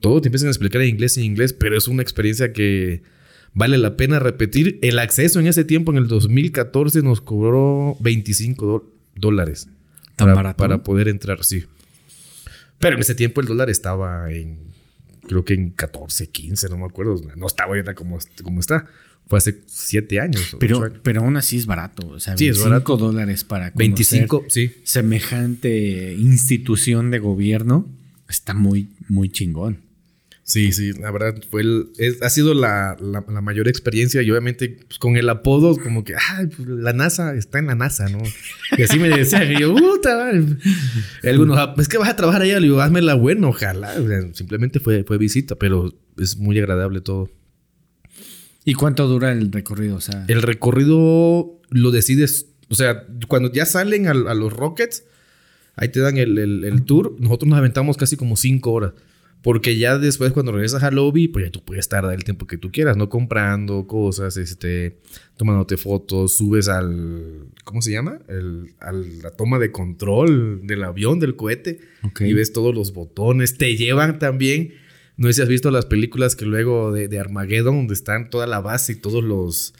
Todo te empiezan a explicar en inglés y en inglés, pero es una experiencia que vale la pena repetir. El acceso en ese tiempo, en el 2014, nos cobró 25 do- dólares. ¿Tan para, barato? Para poder entrar, sí. Pero en ese tiempo el dólar estaba en, creo que en 14, 15, no me acuerdo. No estaba ahorita como, como está. Fue hace 7 años. Pero, años. pero aún así es barato. O sea, Sí, es 25 barato. dólares para conocer 25, sí. semejante institución de gobierno está muy, muy chingón. Sí, sí, la verdad fue el- es- ha sido la, la- la mayor experiencia y obviamente pues, con el apodo como que, ah, pues, la NASA está en la NASA, ¿no? Y así me decían, y yo, puta, madre". Y algunos, "Ah, es que vas a trabajar allá, le digo, házmela bueno, ojalá. O sea, simplemente fue, fue visita, pero es muy agradable todo. ¿Y cuánto dura el recorrido? O sea, El recorrido lo decides, o sea, cuando ya salen al- a, los Rockets, ahí te dan el, el- el tour, nosotros nos aventamos casi como cinco horas. Porque ya después, cuando regresas a lobby, pues ya tú puedes tardar el tiempo que tú quieras, ¿no? Comprando cosas, este, tomándote fotos, subes al. ¿Cómo se llama? El, a la toma de control del avión, del cohete. Y ves todos los botones. Te llevan también. No sé si has visto las películas que luego de, de Armageddon, donde están toda la base y todos los.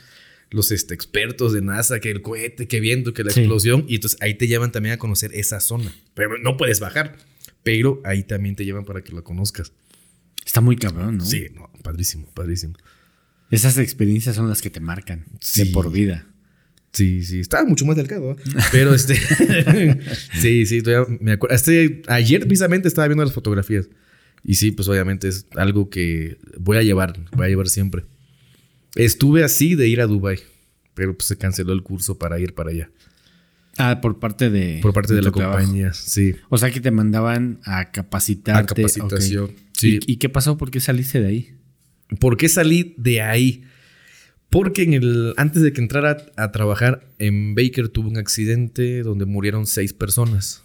Los este, expertos de NASA, que el cohete, que viendo, que la Sí. explosión. Y entonces ahí te llevan también a conocer esa zona. Pero no puedes bajar. Pero ahí también te llevan para que lo conozcas. Está muy cabrón, ¿no? Sí, no, padrísimo, padrísimo. Esas experiencias son las que te marcan de Sí. por vida. Sí, sí, estaba mucho más delgado, ¿eh? pero este. sí, sí, todavía me acuerdo. Este, ayer precisamente estaba viendo las fotografías. Y sí, pues obviamente es algo que voy a llevar, voy a llevar siempre. Estuve así de ir a Dubai, pero pues se canceló el curso para ir para allá. Ah, por parte de. Por parte de, la trabajo. compañía, sí. O sea que te mandaban a capacitarte. A capacitación, sí. ¿Y, y qué pasó? ¿Por qué saliste de ahí? ¿Por qué salí de ahí? Porque en el, antes de que entrara a, a trabajar en Baker tuve un accidente donde murieron seis personas.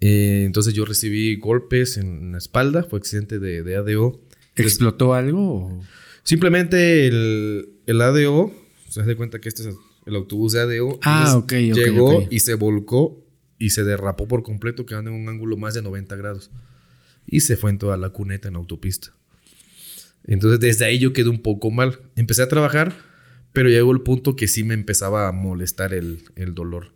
Eh, entonces yo recibí golpes en la espalda, fue accidente de, de ADO. ¿Explotó algo? o- Simplemente el, el ADO, se da cuenta que este es el autobús de ADO. Ah, entonces ok, ok, Llegó y se volcó y se derrapó por completo, quedando en un ángulo más de 90 grados. Y se fue en toda la cuneta en la autopista. Entonces desde ahí yo quedé un poco mal. Empecé a trabajar, pero llegó el punto que sí me empezaba a molestar el, el dolor.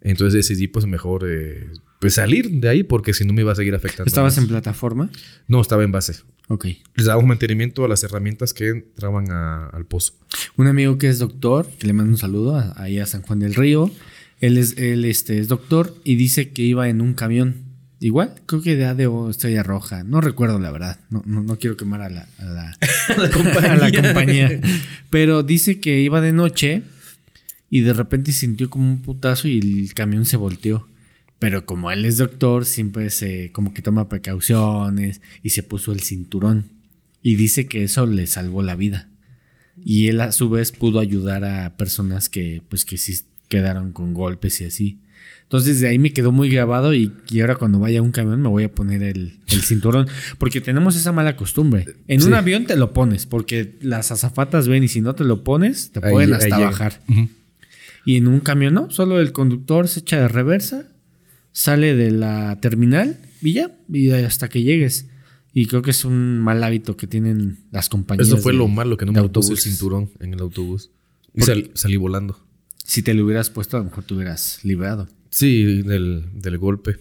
Entonces decidí pues mejor eh, pues salir de ahí porque si no me iba a seguir afectando. ¿Estabas más. en plataforma? No, estaba en base. Ok. Les dábamos mantenimiento a las herramientas que entraban a- al pozo. Un amigo que es doctor, que le mando un saludo a- ahí a San Juan del Río. Él es, él este, es doctor y dice que iba en un camión. Igual, creo que de ADO Estrella Roja. No recuerdo la verdad. No, no, no quiero quemar a la, a la, a la compañía. Pero dice que iba de noche y de repente sintió como un putazo y el camión se volteó. Pero como él es doctor, siempre se como que toma precauciones y se puso el cinturón. Y dice que eso le salvó la vida. Y él a su vez pudo ayudar a personas que pues que sí quedaron con golpes y así. Entonces de ahí me quedó muy grabado y, y ahora cuando vaya a un camión me voy a poner el, el cinturón. Porque tenemos esa mala costumbre. En Sí. un avión te lo pones porque las azafatas ven y si no te lo pones te Ahí- pueden hasta bajar. Y en un camión no, solo el conductor se echa de reversa, sale de la terminal y ya, y hasta que llegues. Y creo que es un mal hábito que tienen las compañías. Eso fue de- lo malo que no me puse el cinturón en el autobús. Y ¿Por sal- salí volando. Si te lo hubieras puesto, a lo mejor te hubieras librado. Sí, del, del golpe.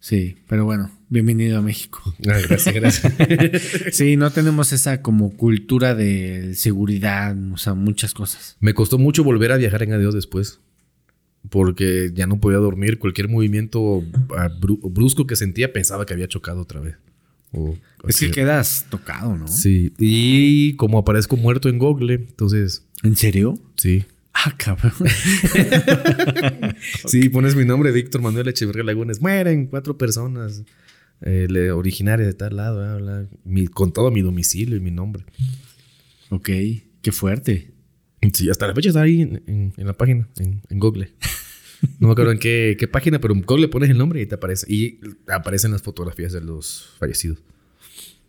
Sí, pero bueno, bienvenido a México. Ah, gracias, gracias. Sí, no tenemos esa como cultura de seguridad, o sea, muchas cosas. me costó mucho volver a viajar en adiós después. Porque ya no podía dormir. Cualquier movimiento bru- brusco que sentía pensaba que había chocado otra vez. O Es que quedas tocado, ¿no? Sí. Y como aparezco muerto en Google, entonces, ¿En serio? sí. Ah, cabrón. Sí, pones mi nombre, Víctor Manuel Echeverría Lagunes. Mueren cuatro personas eh, originarias de tal lado. mi- con todo mi domicilio y mi nombre. ok, qué fuerte. Sí, hasta la fecha está ahí en, en- en la página, en, en Google. No me acuerdo en qué, qué página, pero en Google pones el nombre y te aparece. Y aparecen las fotografías de los fallecidos.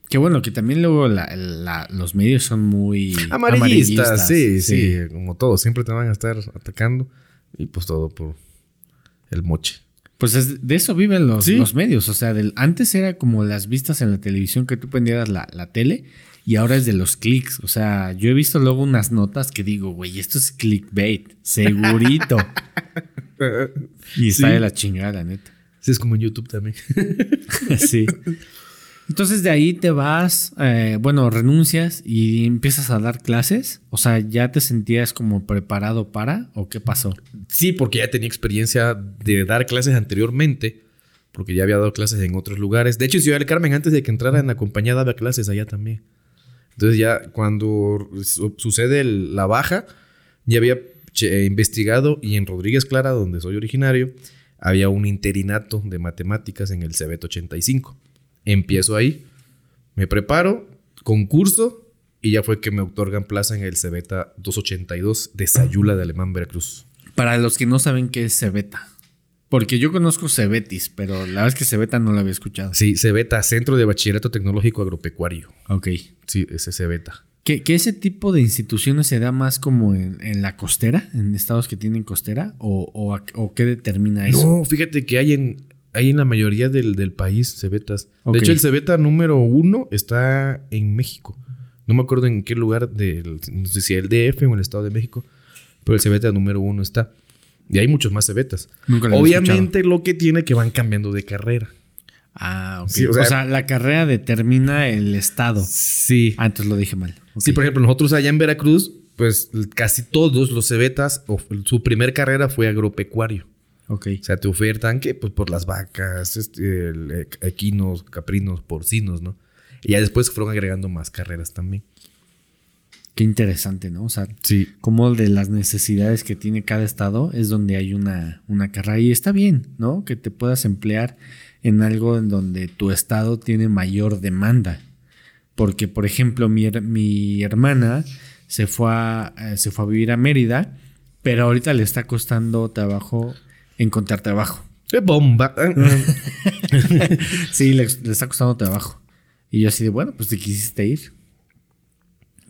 Qué bueno que también luego la- la- los medios son muy Amarillistas, sí, sí, como todo. Siempre te van a estar atacando. Y pues todo por el moche. Pues es- de eso viven los, Sí. los medios. O sea, del, antes era como las vistas en la televisión que tú prendieras la, la tele y ahora es de los clics. O sea, yo he visto luego unas notas que digo, güey, esto es clickbait, segurito. y está Sí. de la chingada, la neta. Sí, es como en YouTube también. sí. Entonces de ahí te vas, eh, bueno, renuncias y empiezas a dar clases. O sea, ¿ya te sentías como preparado para o qué pasó? Sí, porque ya tenía experiencia de dar clases anteriormente, porque ya había dado clases en otros lugares. De hecho, en Ciudad del Carmen, antes de que entrara en la compañía, daba clases allá también. Entonces ya cuando su- sucede el- la baja, ya había che- investigado y en Rodríguez Clara, donde soy originario, había un interinato de matemáticas en el CBT 85. Empiezo ahí, me preparo, concurso y ya fue que me otorgan plaza en el CBT 282 de Sayula de Alemán, Veracruz. Para los que no saben qué es Cebeta. Porque yo conozco Cebetis, pero la verdad es que Cebeta no lo había escuchado. Sí, Cebeta, Centro de Bachillerato Tecnológico Agropecuario. Ok. Sí, ese Cebeta. ¿Que, que ese tipo de instituciones se da más como en, en la costera, en estados que tienen costera? ¿O, o, a- o qué determina eso? No, fíjate que hay en, hay en la mayoría del, del país Cebetas. De hecho, el Cebeta número uno está en México. No me acuerdo en qué lugar del, no sé si el DF o el Estado de México, pero el Cebeta número uno está. Y hay muchos más Cebetas. Nunca Obviamente lo que tiene que van cambiando de carrera. Ah, ok. Sí, o o, sea- la carrera determina el estado. Sí. Ah, entonces lo dije mal. Sí, por ejemplo, nosotros allá en Veracruz, pues casi todos los Cebetas, o su primer carrera fue agropecuario. Ok. O sea, te ofertan que pues por las vacas, este, eh, equinos, caprinos, porcinos, ¿no? Y ya después fueron agregando más carreras también. Qué interesante, ¿no? O sea, Sí. como de las necesidades que tiene cada estado es donde hay una, una carrera. Y está bien, ¿no? Que te puedas emplear en algo en donde tu estado tiene mayor demanda. Porque, por ejemplo, mi, mi hermana se fue, a, eh, se fue a vivir a Mérida, pero ahorita le está costando trabajo encontrar trabajo. ¡Qué bomba! Sí, le, le está costando trabajo. Y yo así de, bueno, pues te quisiste ir.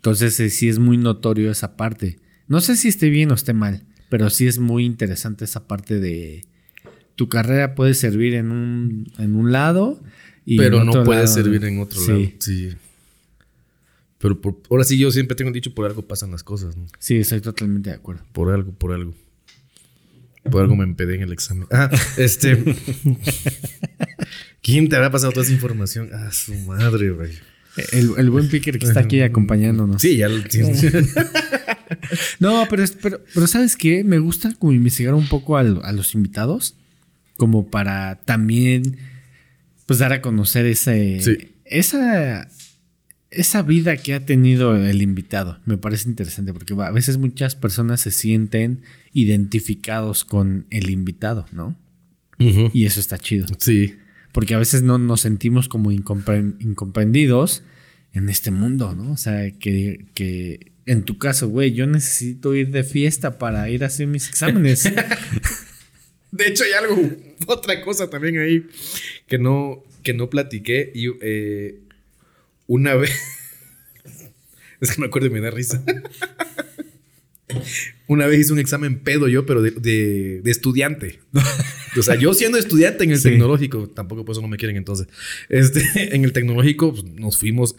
Entonces eh, sí es muy notorio esa parte. No sé si esté bien o esté mal, pero sí es muy interesante esa parte de tu carrera puede servir en un, en un lado y pero no puede lado- servir en otro sí, lado. Sí. Pero por- ahora sí, yo siempre tengo dicho por algo pasan las cosas, ¿no? Sí, estoy totalmente de acuerdo. Por algo, por algo. Por algo me empedé en el examen. Ah, este. ¿Quién te habrá pasado toda esa información? Ah, su madre, güey. El, el buen Picker que está aquí acompañándonos. Sí, ya lo tienes. No, pero, es- pero, pero ¿sabes qué? Me gusta como investigar un poco al- a los invitados, como para también pues dar a conocer ese, Sí. esa, esa vida que ha tenido el invitado. Me parece interesante porque a veces muchas personas se sienten identificados con el invitado, ¿no? Y eso está chido. Sí. Porque a veces no nos sentimos como incompre- incomprendidos en este mundo, ¿no? O sea, que, que en tu caso, güey, yo necesito ir de fiesta para ir a hacer mis exámenes. De hecho, hay algo, otra cosa también ahí que no, que no platiqué. Y eh, una vez. es que me acuerdo y me da risa. Una vez hice un examen pedo yo, pero de, de- de estudiante. O sea, yo siendo estudiante en el Sí. tecnológico, tampoco por eso no me quieren entonces. Este, en el tecnológico pues, nos fuimos.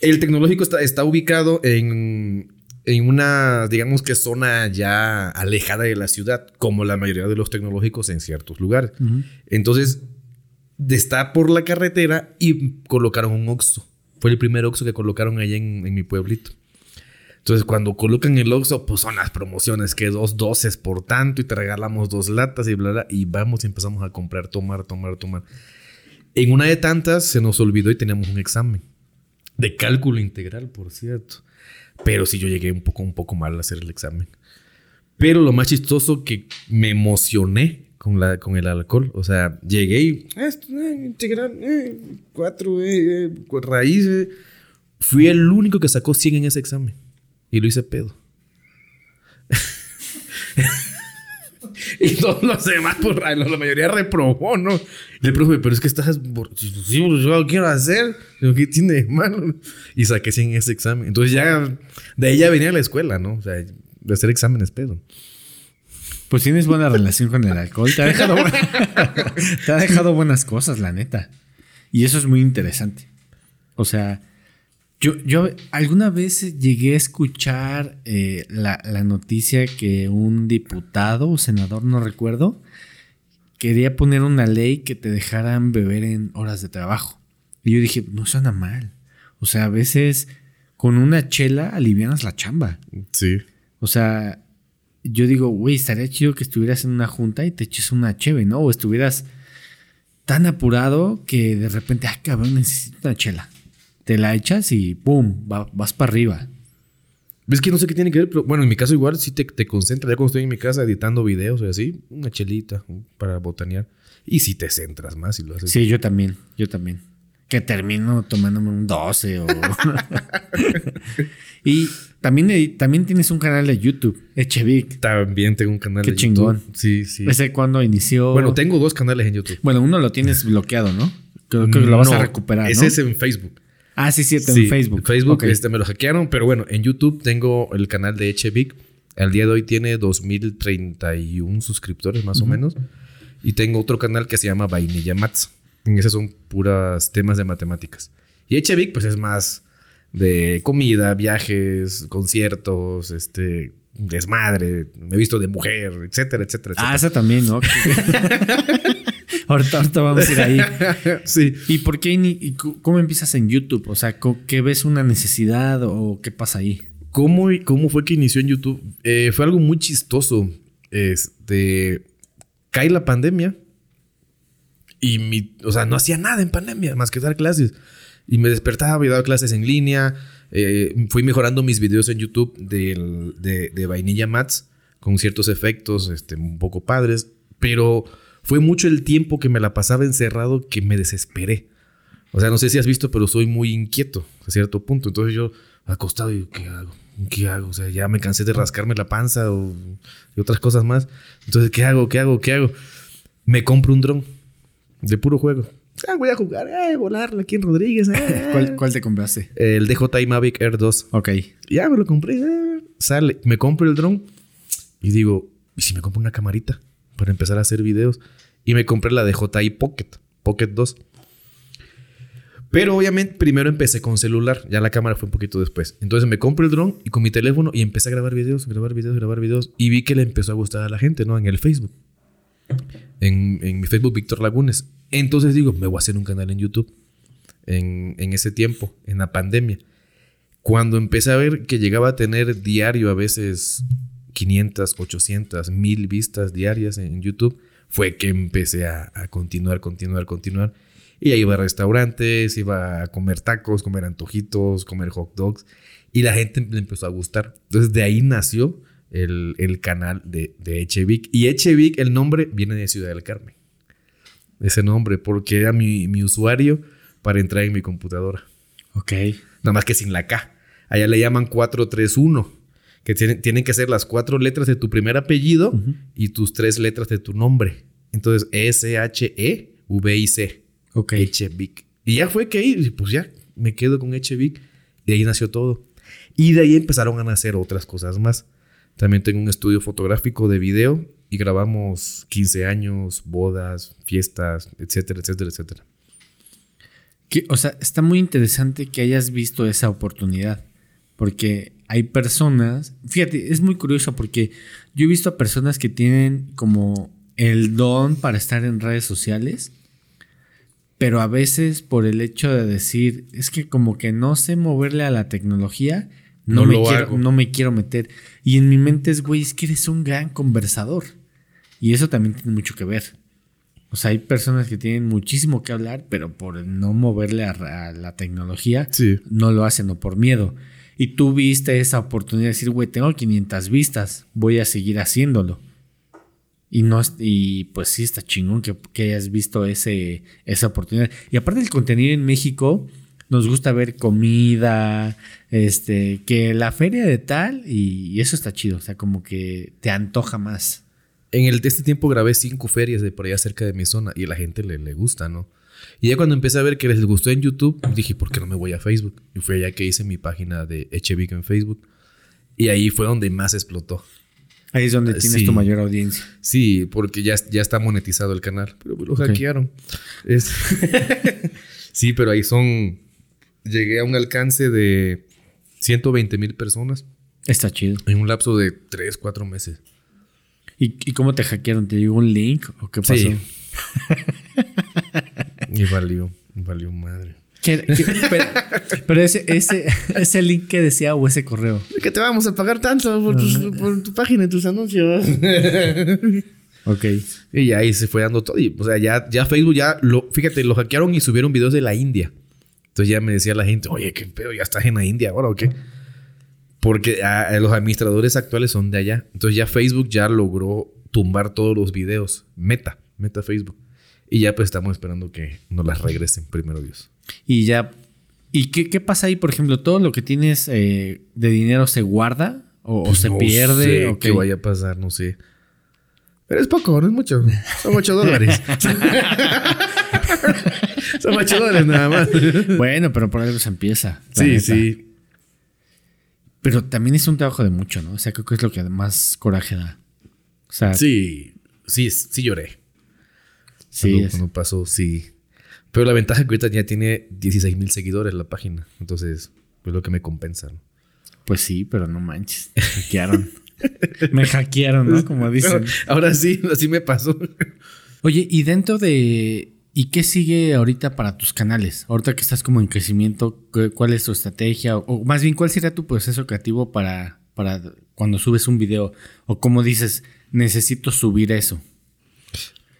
El tecnológico está, está ubicado en, en una, digamos que zona ya alejada de la ciudad, como la mayoría de los tecnológicos en ciertos lugares. Ujú. Entonces, está por la carretera y colocaron un Oxxo. Fue el primer Oxxo que colocaron allá en, en mi pueblito. Entonces, cuando colocan el Oxxo, pues son las promociones que dos doces por tanto y te regalamos dos latas y bla, bla. Y vamos y empezamos a comprar, tomar, tomar, tomar. En una de tantas se nos olvidó y teníamos un examen. De cálculo integral, por cierto. Pero sí yo llegué un poco, un poco mal a hacer el examen. Pero lo más chistoso que me emocioné con, la, con el alcohol. O sea, llegué y... "Ah, esto, eh, integral, eh, cuatro, eh, eh, raíz. eh". Fui el único que sacó 100 en ese examen. Y lo hice pedo. y todos los demás, por, la la mayoría reprobó, ¿no? Y el profe, pero es que estás... Sí, pues, yo lo quiero hacer. ¿Qué tiene de malo? Y saqué 100 en ese examen. Entonces ya... De ahí ya venía a la escuela, ¿no? O sea, de hacer exámenes pedo. Pues tienes buena relación con el alcohol. Te ha dejado, te ha dejado buenas cosas, la neta. Y eso es muy interesante. O sea, yo, yo alguna vez llegué a escuchar eh, la, la noticia que un diputado o senador, no recuerdo, quería poner una ley que te dejaran beber en horas de trabajo. Y yo dije, no suena mal. O sea, a veces con una chela alivianas la chamba. Sí. O sea, yo digo, güey, estaría chido que estuvieras en una junta y te eches una cheve, ¿no? O estuvieras tan apurado que de repente, ah, cabrón, necesito una chela. Te la echas y ¡pum! va- vas para arriba. ¿Ves que no sé qué tiene que ver? Pero bueno, en mi caso igual sí te, te concentras. Ya cuando estoy en mi casa editando videos y así, una chelita para botanear. Y si te centras más y lo haces. Sí, yo también, yo también. que termino tomándome un 12 o... y también, también tienes un canal de YouTube, Echevic. También tengo un canal Qué de chingón. YouTube. Sí, sí. ¿Ese cuando inició? Bueno, tengo dos canales en YouTube. Bueno, uno lo tienes bloqueado, ¿no? Creo que lo vas a No, recuperar, Ese ¿no? es en Facebook. Ah, sí, cierto, Sí, en Facebook. Facebook Ok. este, me lo hackearon, pero bueno, en YouTube tengo el canal de Echevic. Al día de hoy tiene 2031 suscriptores más o menos. Y tengo otro canal que se llama Vainilla Mats. En ese son puras temas de matemáticas. Y Echevic, pues es más de comida, viajes, conciertos, este, desmadre, me he visto de mujer, etcétera, etcétera, Ah, etcétera. esa también, ¿no? ahorita, ahorita vamos a ir ahí. sí. ¿Y por qué y cómo empiezas en YouTube? O sea, ¿qué ves una necesidad o qué pasa ahí? ¿Cómo, cómo fue que inició en YouTube? Eh, fue algo muy chistoso. Este. Cae la pandemia. Y mi. O sea, no hacía nada en pandemia más que dar clases. Y me despertaba y daba clases en línea. eh, fui mejorando mis videos en YouTube del- de, de Vainilla Mats con ciertos efectos este, un poco padres. Pero fue mucho el tiempo que me la pasaba encerrado que me desesperé. O sea, no sé si has visto, pero soy muy inquieto a cierto punto. Entonces yo acostado y ¿qué hago? ¿Qué hago? O sea, ya me cansé de rascarme la panza o, y otras cosas más. Entonces, ¿qué hago? ¿Qué hago? ¿Qué hago? Me compro un dron de puro juego. Ah, voy a jugar, eh, volarla aquí en Rodríguez. eh. ¿Cuál, cuál te compraste? El DJI Mavic Air 2. Ok. Ya me lo compré. eh. Sale, me compro el dron y digo, ¿y si me compro una camarita para empezar a hacer videos? Y me compré la DJI Pocket, Pocket 2. Pero obviamente primero empecé con celular, ya la cámara fue un poquito después. Entonces me compro el dron y con mi teléfono y empecé a grabar videos, grabar videos, grabar videos. Y vi que le empezó a gustar a la gente, ¿no? En el Facebook. En, en mi Facebook, Víctor Lagunes. Entonces digo, me voy a hacer un canal en YouTube. En, en ese tiempo, en la pandemia. Cuando empecé a ver que llegaba a tener diario a veces 500, 800, 1000 vistas diarias en YouTube, fue que empecé a, a continuar, continuar, continuar. Y ahí iba a restaurantes, iba a comer tacos, comer antojitos, comer hot dogs. Y la gente le empezó a gustar. Entonces de ahí nació el, el canal de, de Echevic. Y Echevic, el nombre viene de Ciudad del Carmen. Ese nombre, porque era mi, mi usuario para entrar en mi computadora. Ok. Nada más que sin la K. Allá le llaman 431. Que tienen, tienen que ser las cuatro letras de tu primer apellido y tus tres letras de tu nombre. Entonces, S-H-E-V-I-C. Ok. Echevic. Y ya fue que ahí, pues ya me quedo con Echevic. Y ahí nació todo. Y de ahí empezaron a nacer otras cosas más. También tengo un estudio fotográfico de video y grabamos 15 años, bodas, fiestas, etcétera, etcétera, etcétera. Que, o sea, está muy interesante que hayas visto esa oportunidad. Porque hay personas. Fíjate, es muy curioso porque yo he visto a personas que tienen como el don para estar en redes sociales. Pero a veces por el hecho de decir, es que como que no sé moverle a la tecnología, no, No me, quiero, hago. no me quiero meter. Y en mi mente es, güey, es que eres un gran conversador. Y eso también tiene mucho que ver. O sea, hay personas que tienen muchísimo que hablar, pero por no moverle a, a la tecnología, Sí. no lo hacen o por miedo. Y tú viste esa oportunidad de decir, güey, tengo 500 vistas, voy a seguir haciéndolo. Y, no, y pues sí está chingón que, hayas visto ese, esa oportunidad. Y aparte del contenido en México, nos gusta ver comida, este, que la feria de tal, y, eso está chido. O sea, como que te antoja más. En el, este tiempo grabé cinco ferias de por allá cerca de mi zona y a la gente le, le gusta, ¿no? Y ya cuando empecé a ver que les gustó en YouTube, dije, ¿por qué no me voy a Facebook? Y fue allá que hice mi página de Echevic en Facebook. Y ahí fue donde más explotó. Ahí es donde tienes Sí. tu mayor audiencia. Sí, porque ya, ya está monetizado el canal, pero lo hackearon. Es- sí, pero ahí son... Llegué a un alcance de 120 mil personas Está chido. en un lapso de 3, 4 meses. ¿Y, y cómo te hackearon? ¿Te llegó un link o qué pasó? Sí. Y valió, valió madre. ¿Qué- qué- pero pero ese, ese, ese link que decía o ese correo. Que te vamos a pagar tanto por, tus- por tu página y tus anuncios. Ok. y ahí se fue dando todo. Y, o sea, ya, ya Facebook ya lo, fíjate, lo hackearon y subieron videos de la India. Entonces ya me decía la gente, oye, qué pedo, ya estás en la India ahora o qué. Porque ah, los administradores actuales son de allá. Entonces ya Facebook ya logró tumbar todos los videos. Meta, meta Facebook. Y ya pues estamos esperando que nos las regresen, primero Dios. Y ya. ¿Y qué, qué pasa ahí, por ejemplo? ¿Todo lo que tienes eh, de dinero se guarda? ¿O, o se No pierde? sé ¿O qué vaya a pasar, no sé. Pero es poco, no es mucho. Son 8 dólares. Son 8 dólares nada más. Bueno, pero por algo se empieza. Sí, neta. sí. Pero también es un trabajo de mucho, ¿no? O sea, creo que es lo que más coraje da. O sea, Sí, sí, sí lloré. Sí cuando, pasó, sí. Pero la ventaja es que ahorita ya tiene 16 mil seguidores la página. Entonces, es lo que me compensa. ¿no? Pues sí, pero no manches. Me hackearon. me hackearon, ¿no? Como dicen. Ahora sí, así me pasó. Oye, y dentro de. ¿Y qué sigue ahorita para tus canales? Ahorita que estás como en crecimiento, ¿cu- ¿cuál es tu estrategia? O más bien, ¿cuál sería tu proceso creativo para, para cuando subes un video? O como dices, necesito subir eso.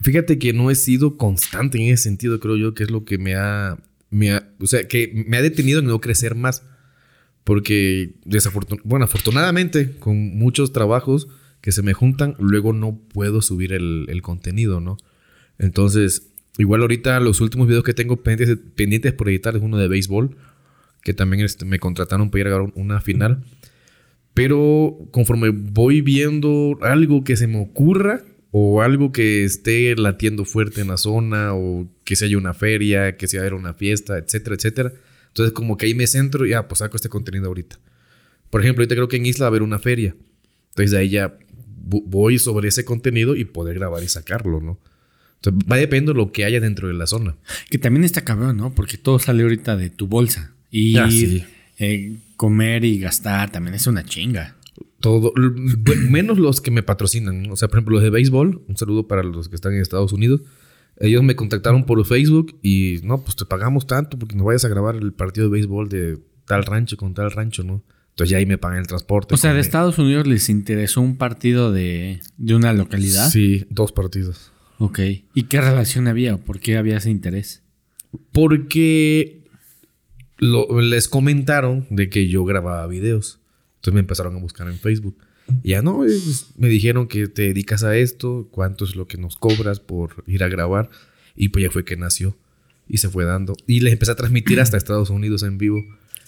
Fíjate que no he sido constante en ese sentido, creo yo, que es lo que me ha, me ha- o sea, que me ha detenido en no crecer más. Porque desafortun bueno, afortunadamente, con muchos trabajos que se me juntan, luego no puedo subir el, el contenido, ¿no? Entonces, igual ahorita los últimos videos que tengo pendientes, pendientes por editar es uno de béisbol, que también este, me contrataron para ir a grabar una final. Pero conforme voy viendo algo que se me ocurra o algo que esté latiendo fuerte en la zona o que se haya una feria, que se haya una fiesta, etcétera, etcétera. Entonces como que ahí me centro y ya, pues saco este contenido ahorita. Por ejemplo, ahorita creo que en Isla va a haber una feria. Entonces de ahí ya vo- voy sobre ese contenido y poder grabar y sacarlo, ¿no? Entonces va dependiendo de lo que haya dentro de la zona. Que también está cabrón, ¿no? Porque todo sale ahorita de tu bolsa. Y Ah, sí. eh, comer y gastar también es una chinga. Todo, menos los que me patrocinan. O sea, por ejemplo, los de béisbol, un saludo para los que están en Estados Unidos. Ellos me contactaron por Facebook y no, pues te pagamos tanto porque nos vayas a grabar el partido de béisbol de tal rancho con tal rancho, ¿no? Entonces ya ahí me pagan el transporte. O sea, de. Estados Unidos les interesó un partido de, de una localidad. Sí, dos partidos. Ok. ¿Y qué relación había? ¿Por qué había ese interés? Porque lo- les comentaron de que yo grababa videos. Entonces me empezaron a buscar en Facebook. Y ya no, es- me dijeron que te dedicas a esto, cuánto es lo que nos cobras por ir a grabar. Y pues ya fue que nació. Y se fue dando. Y les empecé a transmitir hasta Estados Unidos en vivo.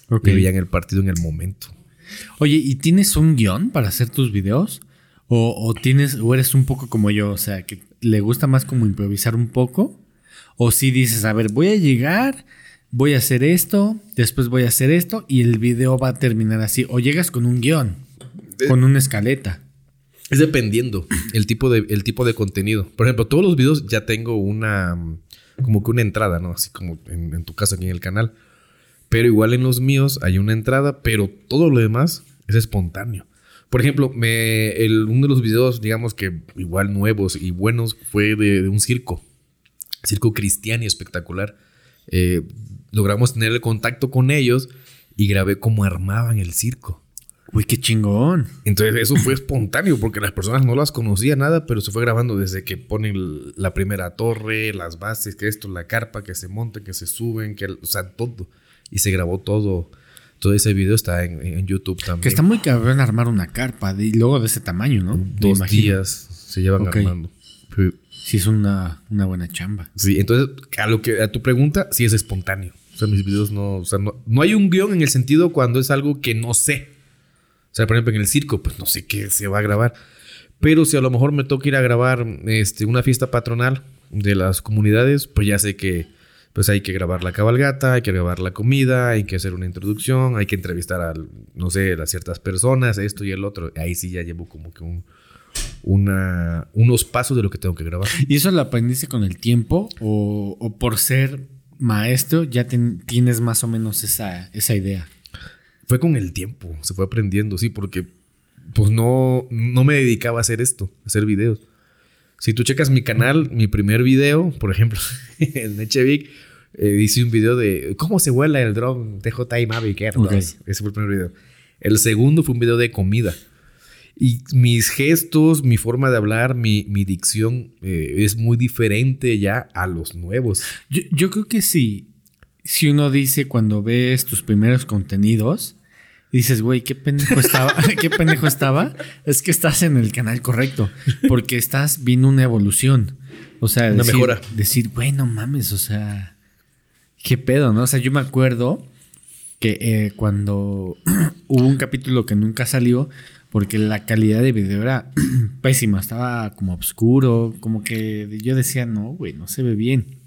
Ok. Y veían el partido en el momento. Oye, ¿y tienes un guion para hacer tus videos? ¿O, o tienes, o eres un poco como yo? O sea, que le gusta más como improvisar un poco. O si dices, a ver, voy a llegar, voy a hacer esto, después voy a hacer esto y el video va a terminar así. O llegas con un guion, con una escaleta. Es dependiendo el tipo de, el tipo de contenido. Por ejemplo, todos los videos ya tengo una, mm, como que una entrada, ¿no? Así como en, en tu caso aquí en el canal. Pero igual en los míos hay una entrada, pero todo lo demás es espontáneo. Por ejemplo, me, el, uno de los videos, digamos que igual nuevos y buenos, fue de, de un circo. Circo cristiano y espectacular. Eh, logramos tener el contacto con ellos y grabé cómo armaban el circo. Uy, qué chingón. Entonces eso fue espontáneo porque las personas no las conocían nada, pero se fue grabando desde que ponen la primera torre, las bases, que esto, la carpa, que se monten, que se suben, que, o sea, todo. Y se grabó todo. Todo ese video está en, en YouTube también. Que está muy cabrón armar una carpa de- y luego de ese tamaño, ¿no? Dos días se llevan armando. Sí. Sí, es una, una buena chamba. Sí, entonces a lo que a tu pregunta, sí es espontáneo. O sea, mis videos no, o sea, no, no hay un guion en el sentido cuando es algo que no sé. O sea, por ejemplo, en el circo, pues no sé qué se va a grabar. Pero si a lo mejor me toca ir a grabar este, una fiesta patronal de las comunidades, pues ya sé que pues hay que grabar la cabalgata, hay que grabar la comida, hay que hacer una introducción, hay que entrevistar a, no sé, a ciertas personas, esto y el otro. Ahí sí ya llevo como que un, una, unos pasos de lo que tengo que grabar. ¿Y eso lo aprendiste con el tiempo? ¿O, o por ser maestro ya ten- tienes más o menos esa, esa idea? Fue con el tiempo, se fue aprendiendo, sí, porque pues no, no me dedicaba a hacer esto, a hacer videos. Si tú checas mi canal, mi primer video, por ejemplo, en Nechevic, eh, hice un video de cómo se vuela el drone DJI Mavic Air 2. Ok. Ese fue el primer video. El segundo fue un video de comida. Y mis gestos, mi forma de hablar, mi, mi dicción eh, es muy diferente ya a los nuevos. Yo, yo creo que sí. Si uno dice cuando ves tus primeros contenidos, dices, güey, qué pendejo estaba, qué pendejo estaba, es que estás en el canal correcto. Porque estás viendo una evolución. O sea, Una decir, mejora. decir, güey, no mames, o sea. qué pedo, ¿no? O sea, yo me acuerdo que eh, cuando hubo un capítulo que nunca salió, porque la calidad de video era pésima, estaba como oscuro, como que yo decía, no, güey, no se ve bien.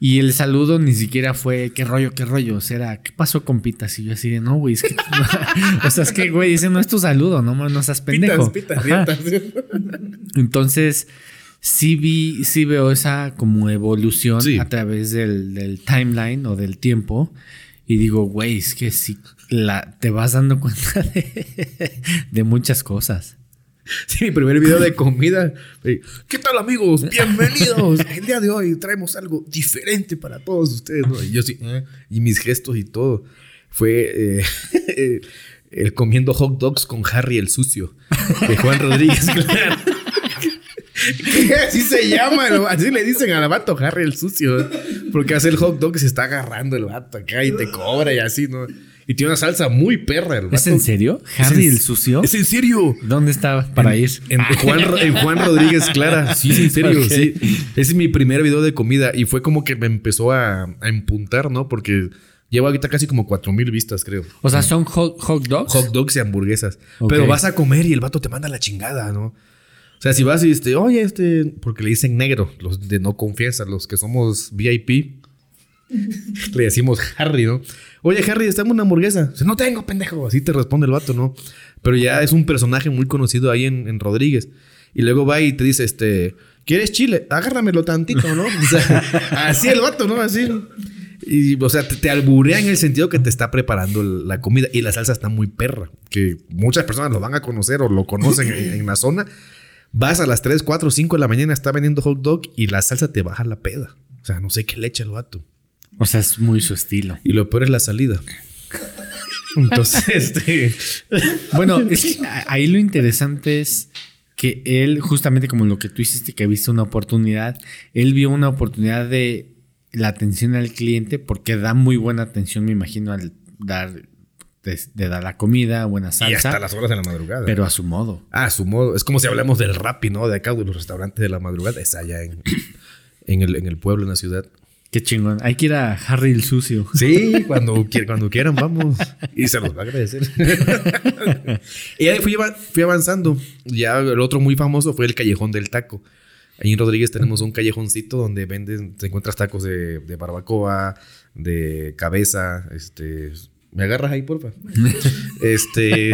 Y el saludo ni siquiera fue, qué rollo, qué rollo. O sea, era, ¿qué pasó con Pitas? Y yo así de, no, güey, es que. o sea, es que, güey, ese no es tu saludo, no, no seas pendejo. Pitas, pitas, pitas. Entonces, sí vi, sí veo esa como evolución Sí. a través del, del timeline o del tiempo. Y digo, güey, es que sí la, te vas dando cuenta de, de muchas cosas. Sí, mi primer video de comida. eh, ¿Qué tal, amigos? Bienvenidos. El día de hoy traemos algo diferente para todos ustedes. ¿no? Y yo sí, eh, y mis gestos y todo. Fue eh, el comiendo hot dogs con Harry el sucio. De Juan Rodríguez, claro. Así se llama, así le dicen al vato Harry el sucio. Porque hace el hot dog y se está agarrando el vato acá y te cobra y así, ¿no? Y tiene una salsa muy perra el vato. ¿Es en serio? ¿Harry el sucio? Es en serio. ¿Dónde estaba para ir? En Juan, Ro- en Juan Rodríguez Clara. Sí, en serio. Sí. Ese es mi primer video de comida y fue como que me empezó a, a empuntar, ¿no? Porque llevo ahorita casi como cuatro mil vistas, creo. O sea, son hot, hot dogs. Hot dogs y hamburguesas. Pero vas a comer y el vato te manda la chingada, ¿no? O sea, si vas y este, oye, este, porque le dicen negro, los de no confianza, los que somos VIP, le decimos Harry, ¿no? Oye, Harry, estamos una hamburguesa. Dice, no tengo, pendejo. Así te responde el vato, ¿no? Pero ya es un personaje muy conocido ahí en, en Rodríguez. Y luego va y te dice, este, ¿quieres chile? Agárramelo tantito, ¿no? O sea, así el vato, ¿no? Así. Y, o sea, te, te alburea en el sentido que te está preparando la comida. Y la salsa está muy perra. Que muchas personas lo van a conocer o lo conocen en, en la zona. Vas a las 3, 4, 5 de la mañana, está vendiendo hot dog y la salsa te baja la peda. O sea, no sé qué le echa el vato. O sea, es muy su estilo. Y lo peor es la salida. Entonces, este. Bueno, es que ahí lo interesante es que él, justamente como lo que tú hiciste, que viste una oportunidad, él vio una oportunidad de la atención al cliente porque da muy buena atención, me imagino, al dar, de, de dar la comida, buena Y salsa, hasta las horas de la madrugada. pero a su modo. Ah, a su modo. Es como si hablamos del rap, ¿no? De acá, de los restaurantes de la madrugada. Es allá en, en, el, en el pueblo, en la ciudad. Qué chingón. Hay que ir a Harry el Sucio. Sí, cuando, cuando quieran, vamos. Y se los va a agradecer. y ahí fui, ava- fui avanzando. Ya el otro muy famoso fue el Callejón del Taco. Ahí en Rodríguez tenemos un callejoncito donde venden, te encuentras tacos de, de barbacoa, de cabeza, este. ¿Me agarras ahí, porfa? este.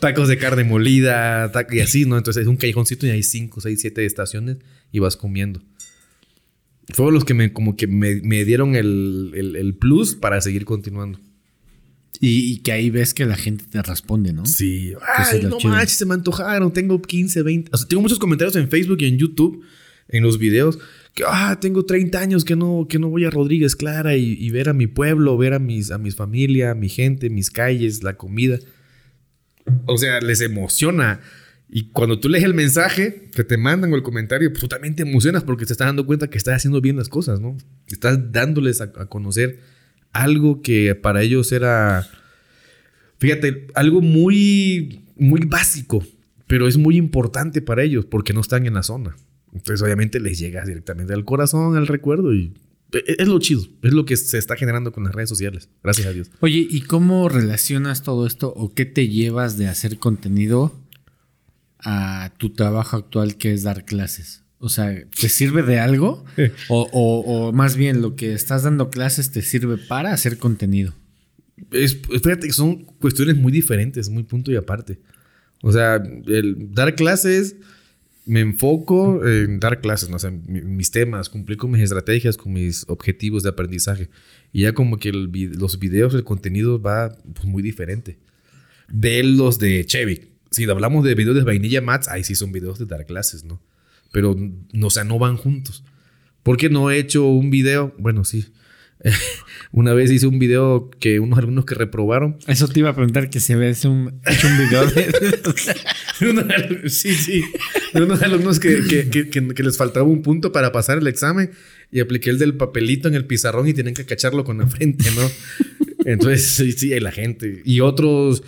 tacos de carne molida, y así, ¿no? Entonces es un callejoncito y hay cinco, seis, siete estaciones y vas comiendo. Fueron los que me, como que me, me dieron el, el- el plus para seguir continuando. Y, y que ahí ves que la gente te responde, ¿no? Sí. Ay, no manches, se me antojaron. Tengo 15, 20. O sea, tengo muchos comentarios en Facebook y en YouTube, en los videos, que, ah, tengo 30 años que no, que no voy a Rodríguez Clara y, y ver a mi pueblo, ver a mis, a mis familia, a mi gente, mis calles, la comida. O sea, les emociona. Y cuando tú lees el mensaje que te mandan o el comentario, pues tú también te emocionas porque te estás dando cuenta que estás haciendo bien las cosas, ¿no? Estás dándoles a, conocer algo que para ellos era, fíjate, algo muy, muy básico, pero es muy importante para ellos porque no están en la zona. Entonces, obviamente, les llega directamente al corazón, al recuerdo y e- es lo chido, es lo que se está generando con las redes sociales. Gracias a Dios. Oye, ¿y cómo relacionas todo esto o qué te llevas de hacer contenido a tu trabajo actual que es dar clases? O sea, ¿te sirve de algo? O, o- o más bien, lo que estás dando clases te sirve para hacer contenido. Es, fíjate que son cuestiones muy diferentes, muy punto y aparte. O sea, el dar clases, me enfoco en dar clases, ¿no? O sea, mi- mis temas, cumplir con mis estrategias, con mis objetivos de aprendizaje. Y ya como que el los videos, el contenido va pues, muy diferente. De los de Chevy. Si hablamos de videos de Vainilla Mats, ahí sí son videos de dar clases, ¿no? Pero, no, o sea, no van juntos. ¿Por qué no he hecho un video? Bueno, sí. Una vez hice un video que unos alumnos que reprobaron. Eso te iba a preguntar que si habías un- hecho un video de... sí, sí. De unos alumnos que, que- que- que- que les faltaba un punto para pasar el examen y apliqué el del papelito en el pizarrón y tienen que cacharlo con la frente, ¿no? Entonces, sí, sí, hay la gente. Y otros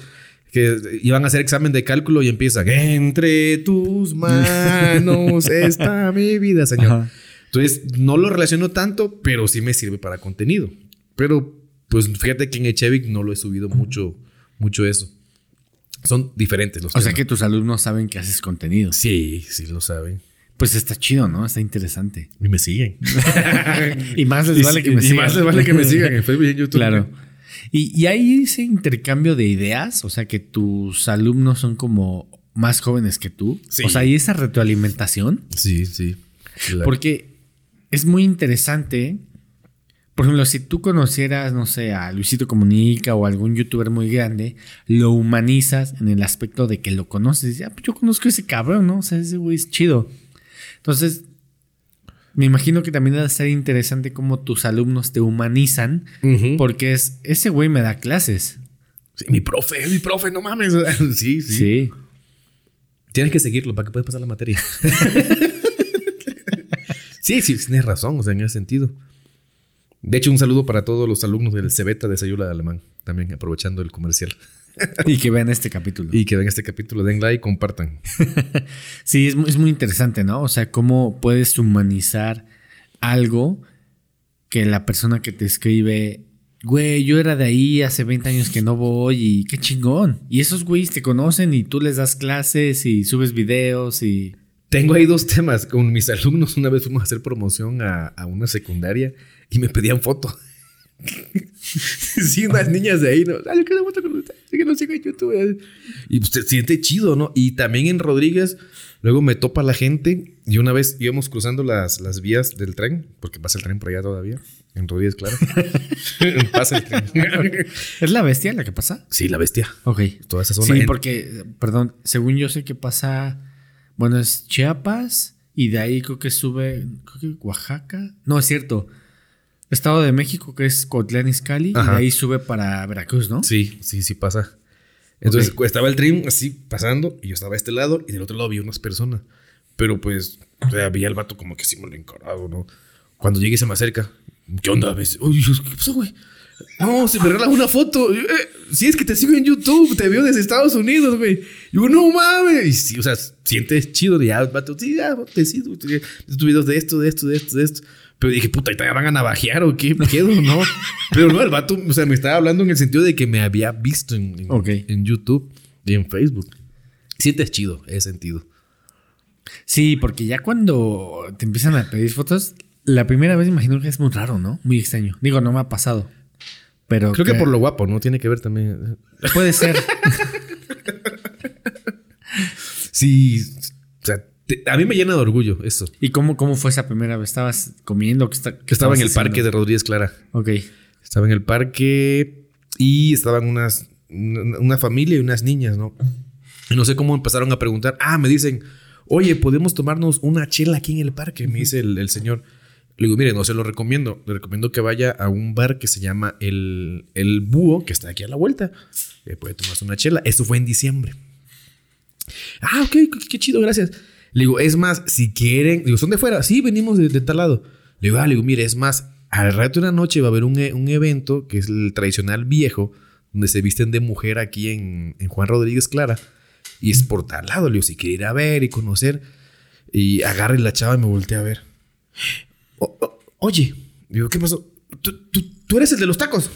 que iban a hacer examen de cálculo y empiezan, entre tus manos está mi vida, señor. Ajá. Entonces, no lo relaciono tanto, pero sí me sirve para contenido. Pero, pues fíjate que en Echevic no lo he subido mucho, mucho eso. Son diferentes los O sea temas. que tus alumnos saben que haces contenido. Sí, sí lo saben. Pues está chido, ¿no? Está interesante. Y me siguen. Y más les vale que me y sigan. más les vale que me sigan en Facebook y en YouTube. Claro. Y, y hay ese intercambio de ideas, o sea que tus alumnos son como más jóvenes que tú. Sí. O sea, hay esa retroalimentación. Sí, sí. Claro. Porque es muy interesante. Por ejemplo, si tú conocieras, no sé, a Luisito Comunica o algún youtuber muy grande, lo humanizas en el aspecto de que lo conoces. Y dices, ah, pues yo conozco a ese cabrón, ¿no? O sea, ese güey es chido. Entonces, me imagino que también debe ser interesante cómo tus alumnos te humanizan, porque es, ese güey me da clases. Sí, mi profe, mi profe, no mames. Sí, sí. Sí. Tienes que seguirlo para que puedas pasar la materia. sí, sí, tienes razón, o sea, en ese sentido. De hecho, un saludo para todos los alumnos del Cebeta de Sayula de Alemán, también aprovechando el comercial. Y que vean este capítulo. Y que ven este capítulo, den like, compartan. Sí, es muy, es muy interesante, ¿no? O sea, cómo puedes humanizar algo que la persona que te escribe, güey, yo era de ahí hace 20 años que no voy y qué chingón. Y esos güeyes te conocen y tú les das clases y subes videos y... Tengo ahí dos temas. Con mis alumnos, una vez fuimos a hacer promoción a, a una secundaria y me pedían foto. sí, unas niñas de ahí, ¿no? Ay, yo quiero foto con que lo sigo en YouTube. Y pues se siente chido, ¿no? Y también en Rodríguez, luego me topa la gente. Y una vez íbamos cruzando las, las vías del tren, porque pasa el tren por allá todavía. En Rodríguez, claro. pasa el tren. ¿Es la bestia la que pasa? sí, la bestia. Ok. Toda esa zona. Sí, En- porque, perdón, según yo sé que pasa, bueno, es Chiapas y de ahí creo que sube, creo que Oaxaca. No, es cierto. Estado de México, que es Cotlán Izcalli, y de ahí sube para Veracruz, ¿no? Sí, sí, sí pasa. Entonces Ok. estaba el tren así pasando y yo estaba a este lado y del otro lado había unas personas. Pero pues, o sea, veía al vato como que sí me lo encarado, ¿no? Cuando llegue se me acerca. ¿Qué onda? ¿Ves? Uy, ¿qué pasó, güey? No, se me regala una foto. Yo, eh, sí, es que te sigo en YouTube, te veo desde Estados Unidos, güey. Yo, no mames. Y sí, o sea, sientes chido. Ya, el vato, sí, ya, te sigo. Tus videos de esto, de esto, de esto, de esto. Pero dije, puta, ¿y te van a navajear o qué pedo, no? Pero no, el vato, o sea, me estaba hablando en el sentido de que me había visto en, en, Ok. en YouTube y en Facebook. Sientes chido, ese sentido. Sí, porque ya cuando te empiezan a pedir fotos, la primera vez imagino que es muy raro, ¿no? Muy extraño. Digo, no me ha pasado. Pero Creo que por lo guapo, ¿no? Tiene que ver también. Puede ser. Sí, o sea, te- a mí me llena de orgullo eso. ¿Y cómo, cómo fue esa primera vez? ¿Estabas comiendo? ¿Qué, está- qué Que estaba en el parque de? Rodríguez Clara. Ok. Estaba en el parque y estaban unas, una, una familia y unas niñas, ¿no? Y no sé cómo empezaron a preguntar. Ah, me dicen, oye, ¿podemos tomarnos una chela aquí en el parque? Me dice el, el señor. Le digo, mire, no se lo recomiendo. Le recomiendo que vaya a un bar que se llama El, el Búho, que está aquí a la vuelta. Eh, puede tomarse una chela. Esto fue en diciembre. Ah, ok, qué, qué chido, gracias. Le digo, es más, si quieren, digo, ¿son de fuera? Sí, venimos de, tal lado. Le digo, ah, le digo, mire, es más, al rato de la noche va a haber un, e- un evento que es el tradicional viejo, donde se visten de mujer aquí en, en Juan Rodríguez Clara. Y es por tal lado. Le digo, si quiere ir a ver y conocer. Y agarre la chava y me volteé a ver. Oye, digo, ¿qué pasó? ¿Tú, tú, tú eres el de los tacos?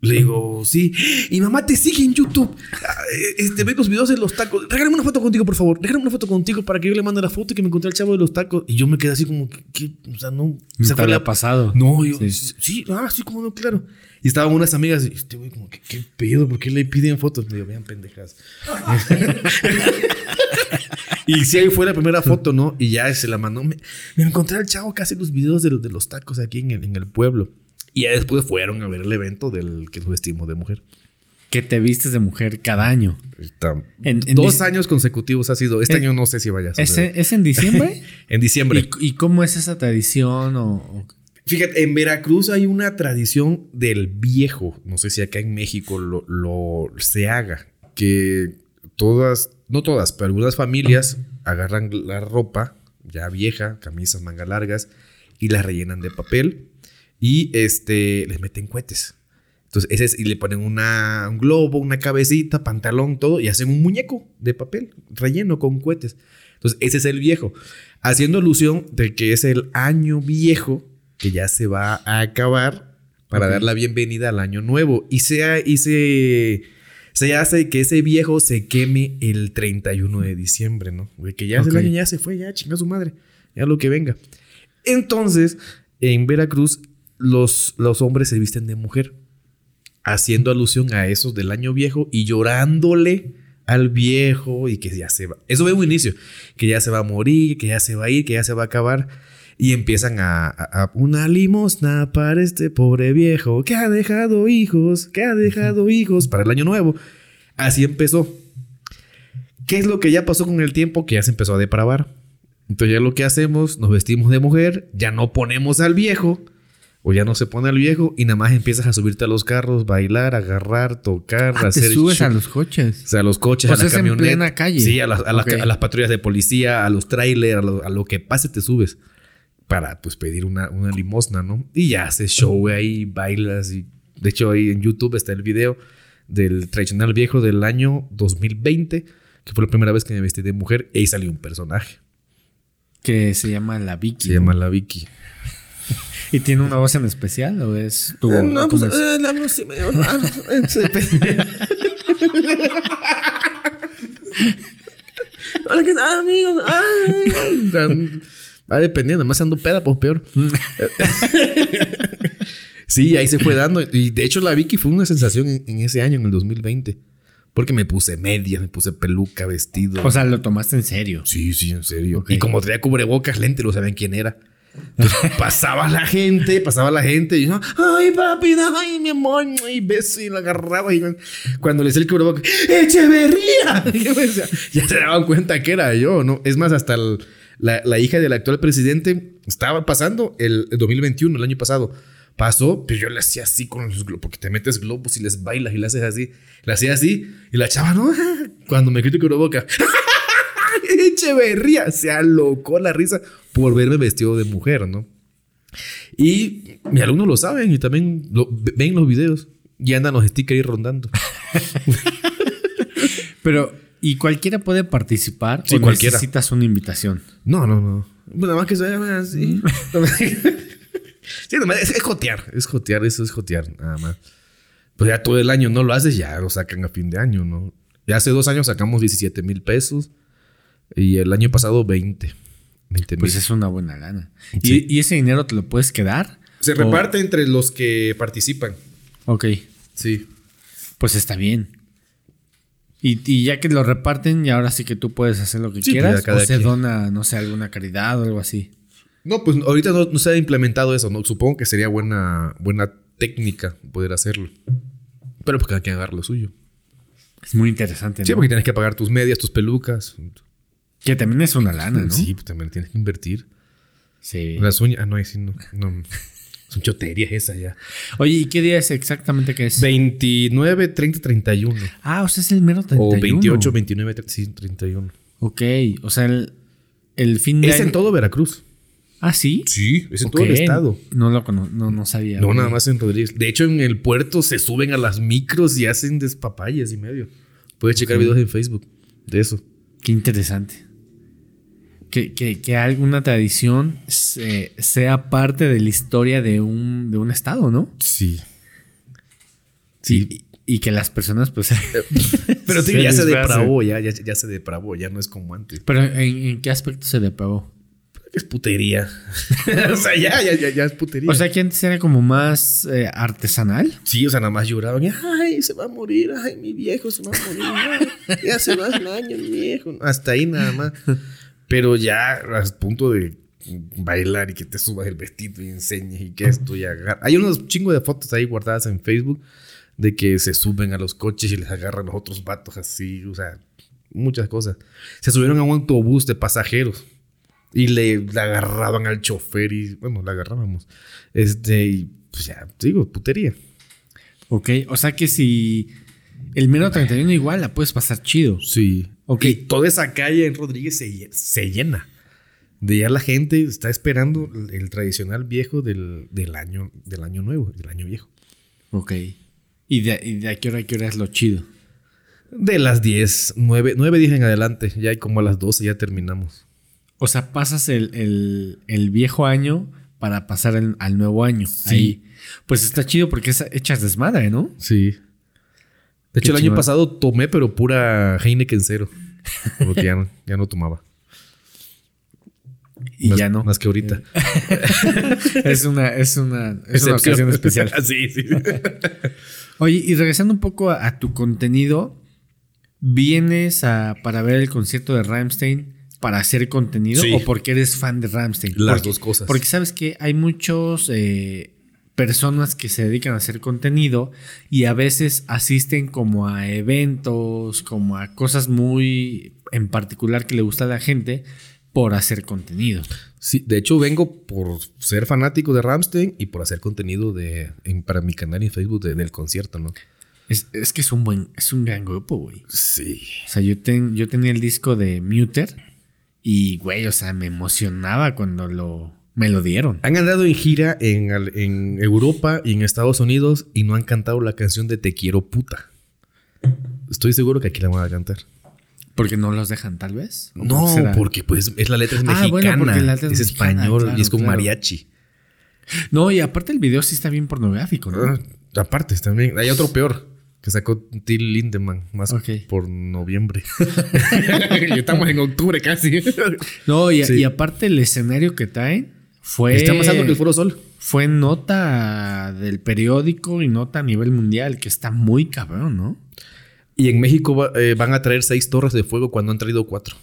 Le digo, sí. Y mamá te sigue en YouTube. Ah, eh, Este, ve los videos de los tacos. Regálame una foto contigo, por favor. Regálame una foto contigo para que yo le mande la foto y que me encontré al chavo de los tacos. Y yo me quedé así como, que, que- o sea, no. Se te fue había la- pasado. No, yo, Sí. sí. ah, sí, como no, claro. Y estaban unas amigas y este güey, como, ¿qué, qué pedo? ¿Por qué le piden fotos? Me digo, vean pendejas. y sí, ahí fue la primera foto, ¿no? Y ya se la mandó. Me, me encontré al chavo que hace los videos de, los- de los tacos aquí en el, en el pueblo. Y ya después fueron a ver el evento del que nos vestimos de mujer. Que te vistes de mujer cada año. En- en Dos años consecutivos ha sido. Este Eh, año no sé si vaya a ¿Es, es en diciembre? En diciembre. ¿Y, y cómo es esa tradición? O, o- Fíjate, en Veracruz hay una tradición del viejo. No sé si acá en México lo, lo- se haga. Que todas, no todas, pero algunas familias agarran la ropa ya vieja, camisas manga largas, y las rellenan de papel y este, les meten cohetes. Entonces, ese es, y le ponen una, un globo, una cabecita, pantalón, todo, y hacen un muñeco de papel relleno con cohetes. Entonces, ese es el viejo. Haciendo alusión de que es el año viejo que ya se va a acabar para dar la bienvenida al año nuevo. Y, sea, y se, se hace que ese viejo se queme el 31 de diciembre, ¿no? De que ya el año, ya se fue, ya chinga su madre, ya lo que venga. Entonces, en Veracruz, los, los hombres se visten de mujer, haciendo alusión a esos del año viejo y llorándole al viejo y que ya se va. Eso ve un inicio, que ya se va a morir, que ya se va a ir, que ya se va a acabar. Y empiezan a, a- a una limosna para este pobre viejo que ha dejado hijos, que ha dejado hijos para el año nuevo. Así empezó. ¿Qué es lo que ya pasó con el tiempo? Que ya se empezó a depravar. Entonces ya lo que hacemos, nos vestimos de mujer, ya no ponemos al viejo, o ya no se pone al viejo, y nada más empiezas a subirte a los carros, bailar, agarrar, tocar, Ah, te hacer... subes a los coches. O sea, a los coches, O a sea, la es en plena calle. Sí, a las, a las- Ok. a las patrullas de policía, a los trailers, a lo, a lo que pase te subes. Para, pues, pedir una, una limosna, ¿no? Y ya haces show ahí, bailas. Y, de hecho, ahí en YouTube está el video del tradicional viejo del año 2020, que fue la primera vez que me vestí de mujer. Y ahí salió un personaje. Que se llama la Vicky. Se llama la Vicky. ¿Y tiene una voz en especial o es tu Eh, no, pues, eh, la voz sí. Eh, se depende. Hola, ¿qué tal, amigos? Ay. Va dependiendo, más ando peda, pues peor. sí, ahí se fue dando. Y de hecho, la Vicky fue una sensación en, en ese año, en el 2020. Porque me puse medias, me puse peluca, vestido. O sea, lo tomaste en serio. Sí, sí, en serio. Y como traía cubrebocas, lente, no sabían quién era. Pasaba la gente, pasaba la gente y yo, ay, papi, ay, mi amor, y beso y lo agarraba. Y cuando le hice el cubrebocas, ¡Echeverría! Y yo ya se daban cuenta que era yo, ¿no? Es más, hasta la, la hija del actual presidente estaba pasando el, el 2021, el año pasado. Pasó, pero yo le hacía así con los globos, porque te metes globos y les bailas y le haces así. Le hacía así y la chava, ¿no? Cuando me quito el cubrebocas, Echeverría se alocó la risa por verme vestido de mujer, ¿no? Y mis alumnos lo saben y también lo- ven los videos y andan los stickers ahí rondando. Pero, ¿y cualquiera puede participar Sí, o cualquiera. necesitas una invitación? No, no, no. Nada más que se vean así. sí, nada más es, es jotear, es jotear, eso es jotear, nada más. Pues ya todo el año no lo haces, ya lo sacan a fin de año, ¿no? Ya hace dos años sacamos 17 mil pesos y el año pasado 20. 20 mil. Pues es una buena lana. Sí. ¿Y, y ese dinero te lo puedes quedar? Se O- reparte entre los que participan. Ok, Sí. pues está bien. Y, y ya que lo reparten, y ahora sí que tú puedes hacer lo que Sí, quieras. pues, cada o se quien. dona, no sé, alguna caridad o algo así. No, pues ahorita no, no se ha implementado eso, ¿no? Supongo que sería buena, buena técnica poder hacerlo. Pero pues cada quien agarra lo suyo. Es muy interesante, Sí, ¿no? porque tienes que pagar tus medias, tus pelucas. Que también es una lana, ¿no? Sí, pues también tienes que invertir. Sí. Las uñas. Ah, no, ahí sí, no. no. Son choterías esas ya. Oye, ¿y qué día es exactamente que es? 29, 30, 31. ah, o sea, es el mero 31. O 28, 29, 30, sí, 31. Ok, o sea, el, el fin de Es año- en todo Veracruz. Ah, ¿sí? Sí, es en todo el estado. No lo no, no sabía. No, nada más en Rodríguez. De hecho, en el puerto se suben a las micros y hacen despapayas y medio. Puedes checar videos en Facebook de eso. Qué interesante. Que, que, que alguna tradición se- sea parte de la historia de un, de un estado, ¿no? Sí. Sí. Y, y que las personas, pues. Pero se tío, ya se depravó, ya, ya, ya se depravó, ya no es como antes. Pero ¿en, en qué aspecto se depravó? Es putería. o sea, ya, ya, ya, ya es putería. O sea, que antes era como más eh, artesanal. sí, o sea, nada más lloraban. Ay, se va a morir. Ay, mi viejo se va a morir. ay, ya se va un año, mi viejo. Hasta ahí nada más. Pero ya al punto de bailar y que te subas el vestido y enseñes y que esto y agarra. Hay unos chingos de fotos ahí guardadas en Facebook de que se suben a los coches y les agarran los otros vatos así, o sea, muchas cosas. Se subieron a un autobús de pasajeros y le, le agarraban al chofer y, bueno, le agarrábamos. Este, y pues ya, digo, putería. Ok, o sea que si el mero 31 igual la puedes pasar chido. Sí. Ok. Y toda esa calle en Rodríguez se, se llena. De ya la gente está esperando el, tradicional viejo del, del año, del año nuevo, del año viejo. Ok. ¿Y de, y de a qué hora a qué hora es lo chido? De las 10, 9, 9, 10 en adelante. Ya hay como a las 12 ya terminamos. O sea, pasas el, el- el viejo año para pasar el- al nuevo año. Ahí. Pues está chido porque es, echas desmadre, ¿no? Sí. De hecho, el año pasado tomé, pero pura Heineken cero. Porque ya no, ya no tomaba. Y Más- ya no. Más que ahorita. Es una, es una, es una ocasión especial. sí, sí. Oye, y regresando un poco a, a tu contenido, ¿vienes a, para ver el concierto de Ramstein para hacer contenido Sí. o porque eres fan de Ramstein? Las Porque- dos cosas. Porque sabes que hay muchos eh, personas que se dedican a hacer contenido y a veces asisten como a eventos, como a cosas muy en particular que le gusta a la gente por hacer contenido. Sí, de hecho vengo por ser fanático de Ramstein y por hacer contenido de en- para mi canal en Facebook de- del concierto, ¿no? Es, es que es un buen, es un gran grupo, güey. Sí. O sea, yo, ten- yo tenía el disco de Muter y, güey, o sea, me emocionaba cuando lo, me lo dieron. Han andado en gira en, Europa y en Estados Unidos y no han cantado la canción de Te quiero puta. Estoy seguro que aquí la van a cantar. Porque no los dejan, tal vez. ¿O No, porque pues es la letra es Ah, mexicana, bueno, porque la letra es es mexicana, español claro, y es con claro. mariachi. No, y aparte el video sí está bien pornográfico, ¿no? Ah, aparte también hay otro peor que sacó Till Lindemann más por noviembre. ya estamos en octubre casi. No, y, Sí. y aparte el escenario que traen fue... Está más alto que el Foro Sol. Fue nota del periódico y nota a nivel mundial, que está muy cabrón, ¿no? Y en México va- eh, van a traer seis torres de fuego cuando han traído cuatro.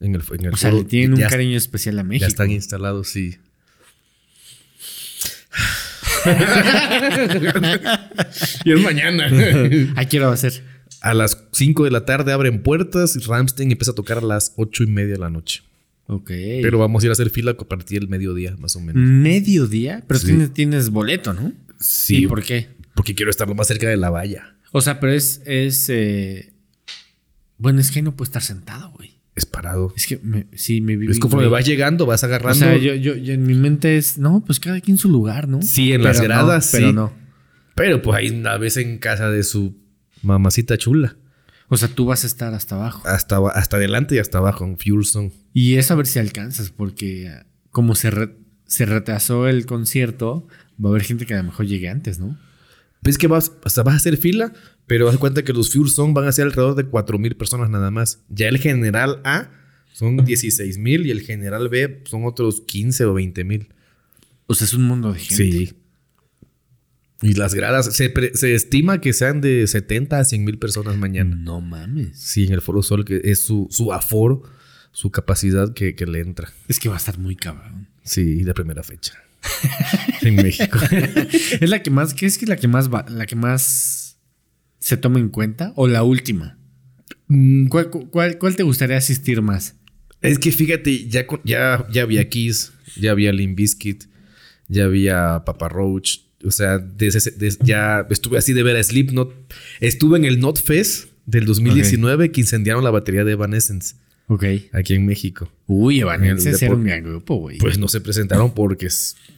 En el, en el O sea, foro. le tienen un ya, cariño especial a México. Ya están instalados, sí. y es mañana. Ahí quiero hacer. a las 5 de la tarde abren puertas y Ramstein empieza a tocar a las ocho y media de la noche. Ok. Pero vamos a ir a hacer fila a partir del mediodía, más o menos. Mediodía, pero Sí. tienes, tienes boleto, ¿no? Sí, ¿Y por qué? porque quiero estar lo más cerca de la valla. O sea, pero es. es eh, Bueno, es que no puedo estar sentado, güey. Es parado. Es que me- sí, me viví. Es conforme güey. vas llegando, vas agarrando. O sea, yo, yo, yo en mi mente es. No, pues cada quien su lugar, ¿no? Sí, en Pero las no, gradas, Pero sí. no. Pero pues ahí una vez en casa de su mamacita chula. O sea, tú vas a estar hasta abajo. Hasta, hasta adelante y hasta abajo en Fuel Song. Y es a ver si alcanzas, porque ah, como se, re- se retrasó el concierto, va a haber gente que a lo mejor llegue antes, ¿no? Ves que vas, hasta vas a hacer fila, pero haz cuenta que los Fuel Song van a ser alrededor de 4.000 personas nada más. Ya el general A son 16.000 y el general B son otros 15 o 20.000. O sea, es un mundo de gente. Sí. Y las gradas, se, pre- se estima que sean de 70 a 100 mil personas mañana. No mames. Sí, en el Foro Sol, que es su, su aforo, su capacidad que, que le entra. Es que va a estar muy cabrón. Sí, la primera fecha. en México. ¿Es la que más, qué es que la que más va, la que más se toma en cuenta? ¿O la última? Mm, ¿Cuál, cuál, cuál te gustaría asistir más? Es que fíjate, ya, ya, ya había Kiss, ya había Limp Bizkit, ya había Papa Roach. O sea, desde ya estuve así de ver a Slipknot. Estuve en el Not Fest del 2019 que incendiaron la batería de Evanescence Ok. aquí en México. Uy, Evanescence era un gran grupo, güey. Pues no se presentaron porque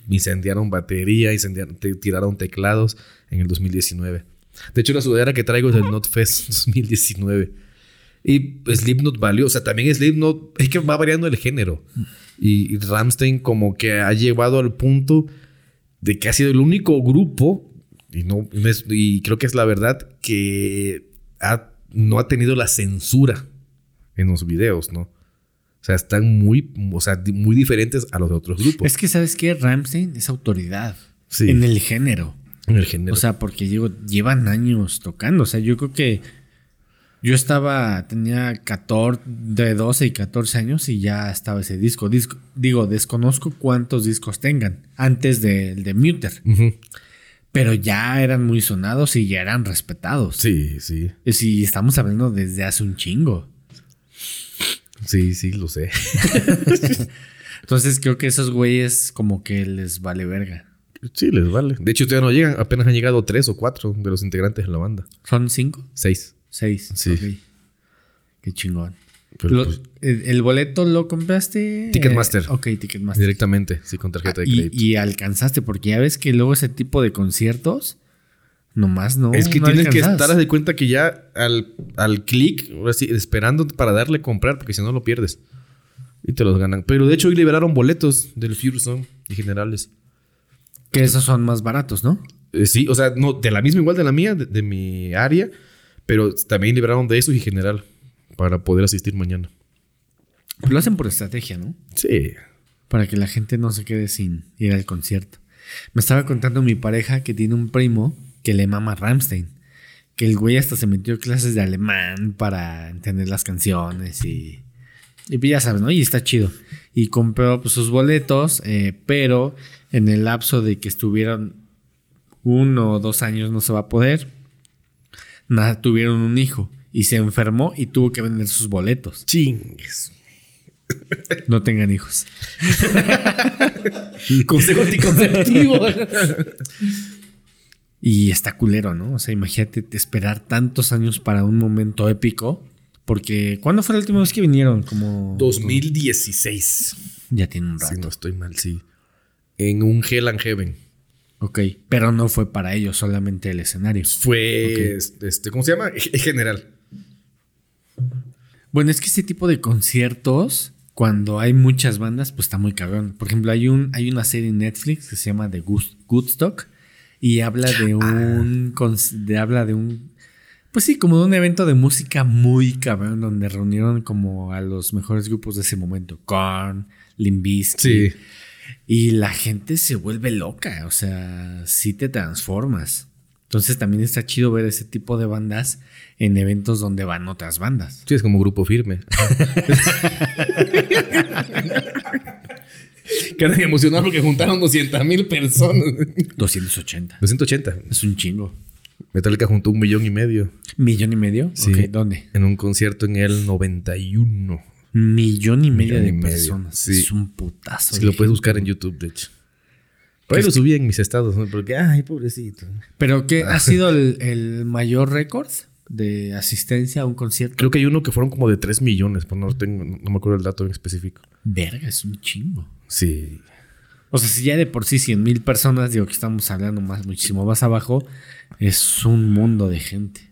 incendiaron batería, incendiaron, te- tiraron teclados en el 2019. De hecho, la sudadera que traigo es del Not Fest 2019. Y Slipknot valió. O sea, también Slipknot es que va variando el género. Y, y Ramstein como que ha llevado al punto de que ha sido el único grupo, y, no, y creo que es la verdad, que ha- no ha tenido la censura en los videos, ¿no? O sea, están muy, o sea, muy diferentes a los de otros grupos. Es que, ¿sabes qué? Ramstein es autoridad Sí. en el género. en el género. O sea, porque digo, llevan años tocando. O sea, yo creo que yo estaba, tenía 14, de 12 y 14 años y ya estaba ese disco. disco digo, desconozco cuántos discos tengan antes del de Muter. Pero ya eran muy sonados y ya eran respetados. Sí, sí. Y Si estamos hablando desde hace un chingo. Sí, sí, lo sé. Entonces creo que esos güeyes como que les vale verga. Sí, les vale. De hecho, todavía no llegan. Apenas han llegado tres o cuatro de los integrantes de la banda. ¿Son cinco? Seis. Seis. Sí. Qué chingón. Pero, Lo- pues, el, el boleto lo compraste? Ticketmaster. Eh, ok, Ticketmaster. directamente, sí, con tarjeta de y, crédito. y alcanzaste, porque ya ves que luego ese tipo de conciertos Nomás no. es que no tienes que estar de cuenta que ya al, al clic, ahora sí, esperando para darle a comprar, porque si no lo pierdes. Y te los ganan. Pero de hecho hoy liberaron boletos del Fusion y generales. Que esos son más baratos, ¿no? Eh, sí, o sea, no, de la misma igual de la mía, de, de mi área, pero también liberaron de esos y general para poder asistir mañana. Lo hacen por estrategia, ¿no? Sí. Para que la gente no se quede sin ir al concierto. Me estaba contando mi pareja que tiene un primo que le mama Ramstein. Que el güey hasta se metió clases de alemán para entender las canciones y. Y pues ya sabes, ¿no? Y está chido. Y compró pues, sus boletos, eh, pero en el lapso de que estuvieron uno o dos años no se va a poder. Nada, tuvieron un hijo y se enfermó y tuvo que vender sus boletos. Chingues. No tengan hijos. Consejo anticonceptivo. Y está culero, ¿no? O sea, imagínate esperar tantos años para un momento épico. Porque, ¿cuándo fue la última vez que vinieron? Como. 2016. Ya tiene un Si rato. no estoy mal, sí. En un Hell and Heaven. Ok. Pero no fue para ellos, solamente el escenario. Fue, este, ¿cómo se llama? G- General. Bueno, es que este tipo de conciertos, cuando hay muchas bandas, pues está muy cabrón. Por ejemplo, hay, un, hay una serie en Netflix que se llama The Woodstock y habla de un. cons- de, habla de un. Pues sí, como de un evento de música muy cabrón, donde reunieron como a los mejores grupos de ese momento: Korn, Limp Bizkit. Sí. Y la gente se vuelve loca, o sea, sí te transformas. Entonces también está chido ver ese tipo de bandas en eventos donde van otras bandas. Sí, es como grupo firme. Quedan emocionados porque juntaron 200 mil personas. 280. 280. Es un chingo. Metallica juntó un millón y medio. ¿Millón y medio? Sí. ¿Dónde? En un concierto en el 91. Millón y medio Millón de y medio, personas. sí. Es un putazo. Si lo puedes buscar en YouTube, de hecho. Por ahí lo subí en mis estados, ¿no? Porque, ay, pobrecito. ¿Pero qué ha sido el, el mayor récord de asistencia a un concierto? Creo que hay uno que fueron como de 3 millones, pero no, tengo, no me acuerdo el dato en específico. Verga, es un chingo. Sí. O sea, si ya de por sí 100 mil personas, digo que estamos hablando más, muchísimo más abajo, es un mundo de gente.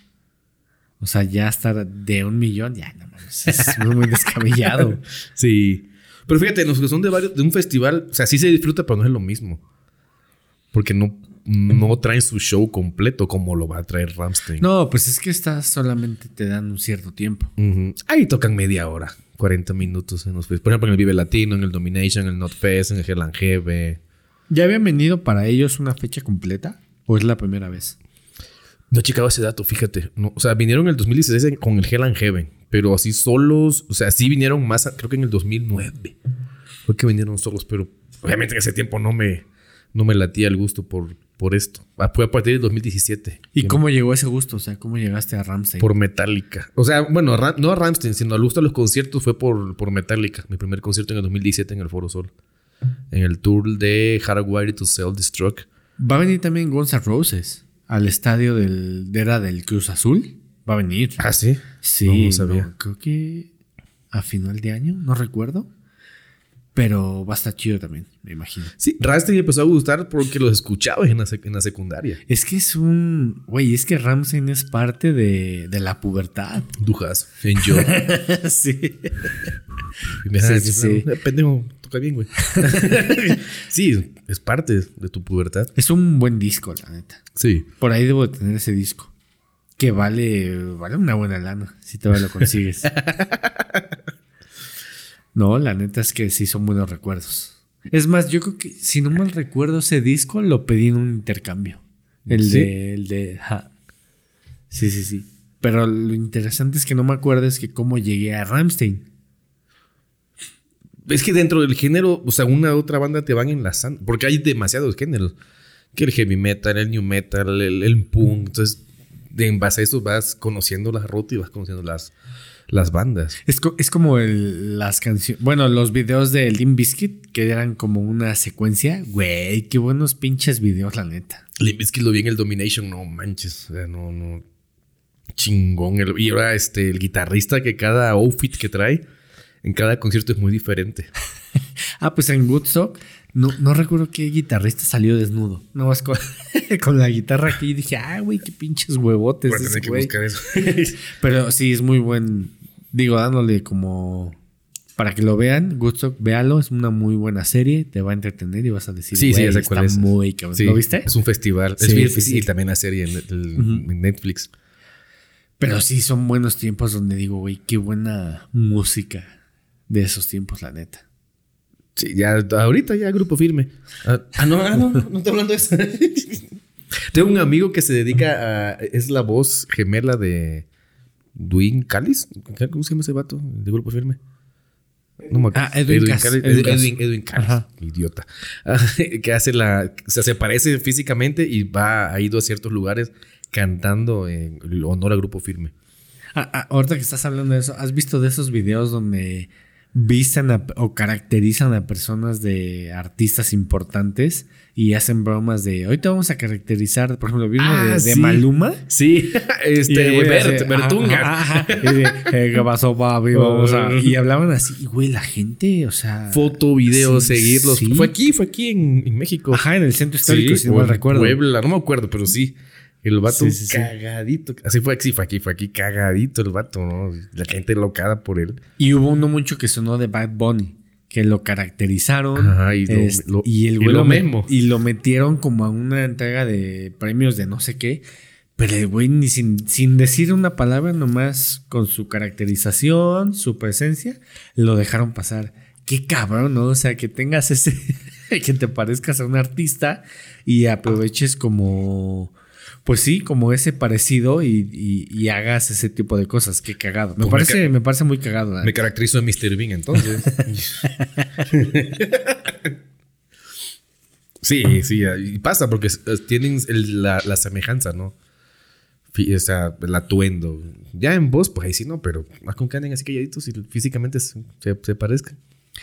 O sea, ya estar de un millón, ya no mames, es muy, descabellado. Sí. Pero fíjate, los que son de varios, de un festival, o sea, sí se disfruta, pero no es lo mismo. Porque no, no traen su show completo como lo va a traer Ramstein. No, pues es que estas solamente te dan un cierto tiempo. Ahí tocan media hora, 40 minutos en los festivales. Por ejemplo, en el Vive Latino, en el Domination, en el Not Fest, en el Hell and Heaven. ¿Ya habían venido para ellos una fecha completa? ¿O es la primera vez? No he checado ese dato, fíjate. No, o sea, vinieron en el 2016 en- con el Hell and Heaven, pero así solos, o sea, sí vinieron más, creo que en el 2009. Fue que vinieron solos, pero obviamente en ese tiempo no me, no me latía el gusto por, por esto. Ah, Fue a partir del 2017. ¿Y cómo llegó ese gusto? O sea, ¿cómo llegaste a Ramsey? Por Metallica. O sea, bueno, no a Ramstein, sino al gusto de los conciertos fue por, por Metallica. Mi primer concierto en el 2017 en el Foro Sol. En el tour de Hardwired to Self Destruct. Va a venir también Guns N' Roses al estadio del, de era del Cruz Azul. Va a venir. Ah, sí. Sí, No, no sabía. no, creo que a final de año, no recuerdo. Pero va a estar chido también, me imagino. Sí, Ramstein empezó a gustar porque los escuchaba en la, en la secundaria. Es que es un. Güey, es que Ramsey es parte de, de la pubertad. Dujas. En yo. sí. Y me Sí, sí, decir, sí. "No, eh, pendejo, toca bien, güey. sí, es parte de tu pubertad. Es un buen disco, la neta. Sí. Por ahí debo de tener ese disco. Que vale, vale una buena lana, si todavía lo consigues. no, la neta es que sí son buenos recuerdos. Es más, yo creo que, si no mal recuerdo, ese disco lo pedí en un intercambio. El ¿Sí? de. El de. ja. Sí, sí, sí. Pero lo interesante es que no me acuerdo es que cómo llegué a Ramstein. Es que dentro del género, o sea, una u otra banda te van enlazando. Porque hay demasiados géneros. Que el heavy metal, el new metal, el, el punk. Entonces, de- en base a eso vas conociendo las rutas y vas conociendo las, las bandas. Es, co- es como el- las canciones. Bueno, los videos de Limp Bizkit que eran como una secuencia. Güey, qué buenos pinches videos, la neta. Limp Bizkit lo vi en el Domination, no manches. O sea, no, no. Chingón. El- y ahora este, el guitarrista que cada outfit que trae en cada concierto es muy diferente. Ah, pues en Woodstock No, no recuerdo qué guitarrista salió desnudo. No más con, con la guitarra aquí y dije, ah, güey, qué pinches huevotes. Voy a ese tener que güey". buscar eso. Pero sí, es muy buen. Digo, dándole como. Para que lo vean, Woodstock, véalo, es una muy buena serie, te va a entretener y vas a decir, Sí, sí, "Güey, ya sé cuál está es. muy cabrón". Sí, ¿Lo viste? Es un festival. Sí, es bien sí, difícil sí. también la serie en, el- Ujú. en Netflix. Pero sí, son buenos tiempos donde digo, güey, qué buena música de esos tiempos, la neta. Sí, ya ahorita ya grupo firme. Ah, ah, no, ah, no, no estoy hablando de eso. Tengo un amigo que se dedica a. Es la voz gemela de. Duin Callis. ¿Cómo se llama ese vato de grupo firme? No me acuerdo. Ah, Edwin. Callis. Edwin. Edwin, Edwin Callis. Ajá. Idiota. Que hace la. O sea, se parece físicamente y va, ha ido a ciertos lugares cantando en honor al grupo firme. Ah, ah, ahorita que estás hablando de eso, ¿has visto de esos videos donde visten a- o caracterizan a personas de artistas importantes y hacen bromas de hoy te vamos a caracterizar, por ejemplo, ¿vieron Ah, de, de sí. Maluma? Sí, Y este. güey Bert, hace, Bertunga. y eh, ¿Qué pasó, papi? Vamos a... Y hablaban así, y güey, la gente, o sea... Foto, video, Sí, seguirlos. sí. Fue aquí, fue aquí en, en México. Ajá, en el centro histórico, si no en recuerdo. Puebla, no me acuerdo, pero sí. El vato cagadito. Así fue, sí, fue aquí, fue aquí, cagadito el vato, ¿no? La gente locada por él. Y hubo uno mucho que sonó de Bad Bunny, que lo caracterizaron. Ajá, y lo- es- lo- y el güey lo lo, me- mismo. Y lo metieron como a una entrega de premios de no sé qué. Pero el güey ni sin, sin decir una palabra, nomás con su caracterización, su presencia, lo dejaron pasar. Qué cabrón, ¿no? O sea, que tengas ese. que te parezcas a un artista y aproveches como. Pues sí, como ese parecido y, y- y hagas ese tipo de cosas. Qué cagado. Me, Pues me parece, ca- me parece muy cagado. Me caracterizo de Mr. Bean entonces. sí, sí, y pasa porque tienen el- la, la semejanza, ¿no? O sea, el atuendo. Ya en voz, pues ahí sí no, pero más con que anden así calladitos y físicamente se, se, se parezcan.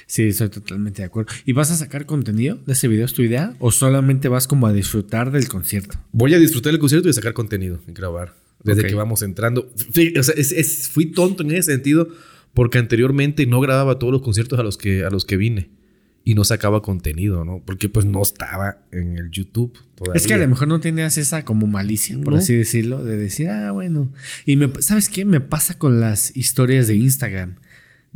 Sí, estoy totalmente de acuerdo. ¿Y vas a sacar contenido de ese video? ¿Es tu idea? ¿O solamente vas como a disfrutar del concierto? Voy a disfrutar el concierto y sacar contenido y grabar. Desde que vamos entrando. O sea, es- es- fui tonto en ese sentido porque anteriormente no grababa todos los conciertos a los que, a los que vine. Y no sacaba contenido, ¿no? Porque pues no estaba en el YouTube todavía. Es que a lo mejor no tenías esa como malicia, por No. así decirlo, de decir, ah, bueno. Y me, ¿sabes qué? Me pasa con las historias de Instagram.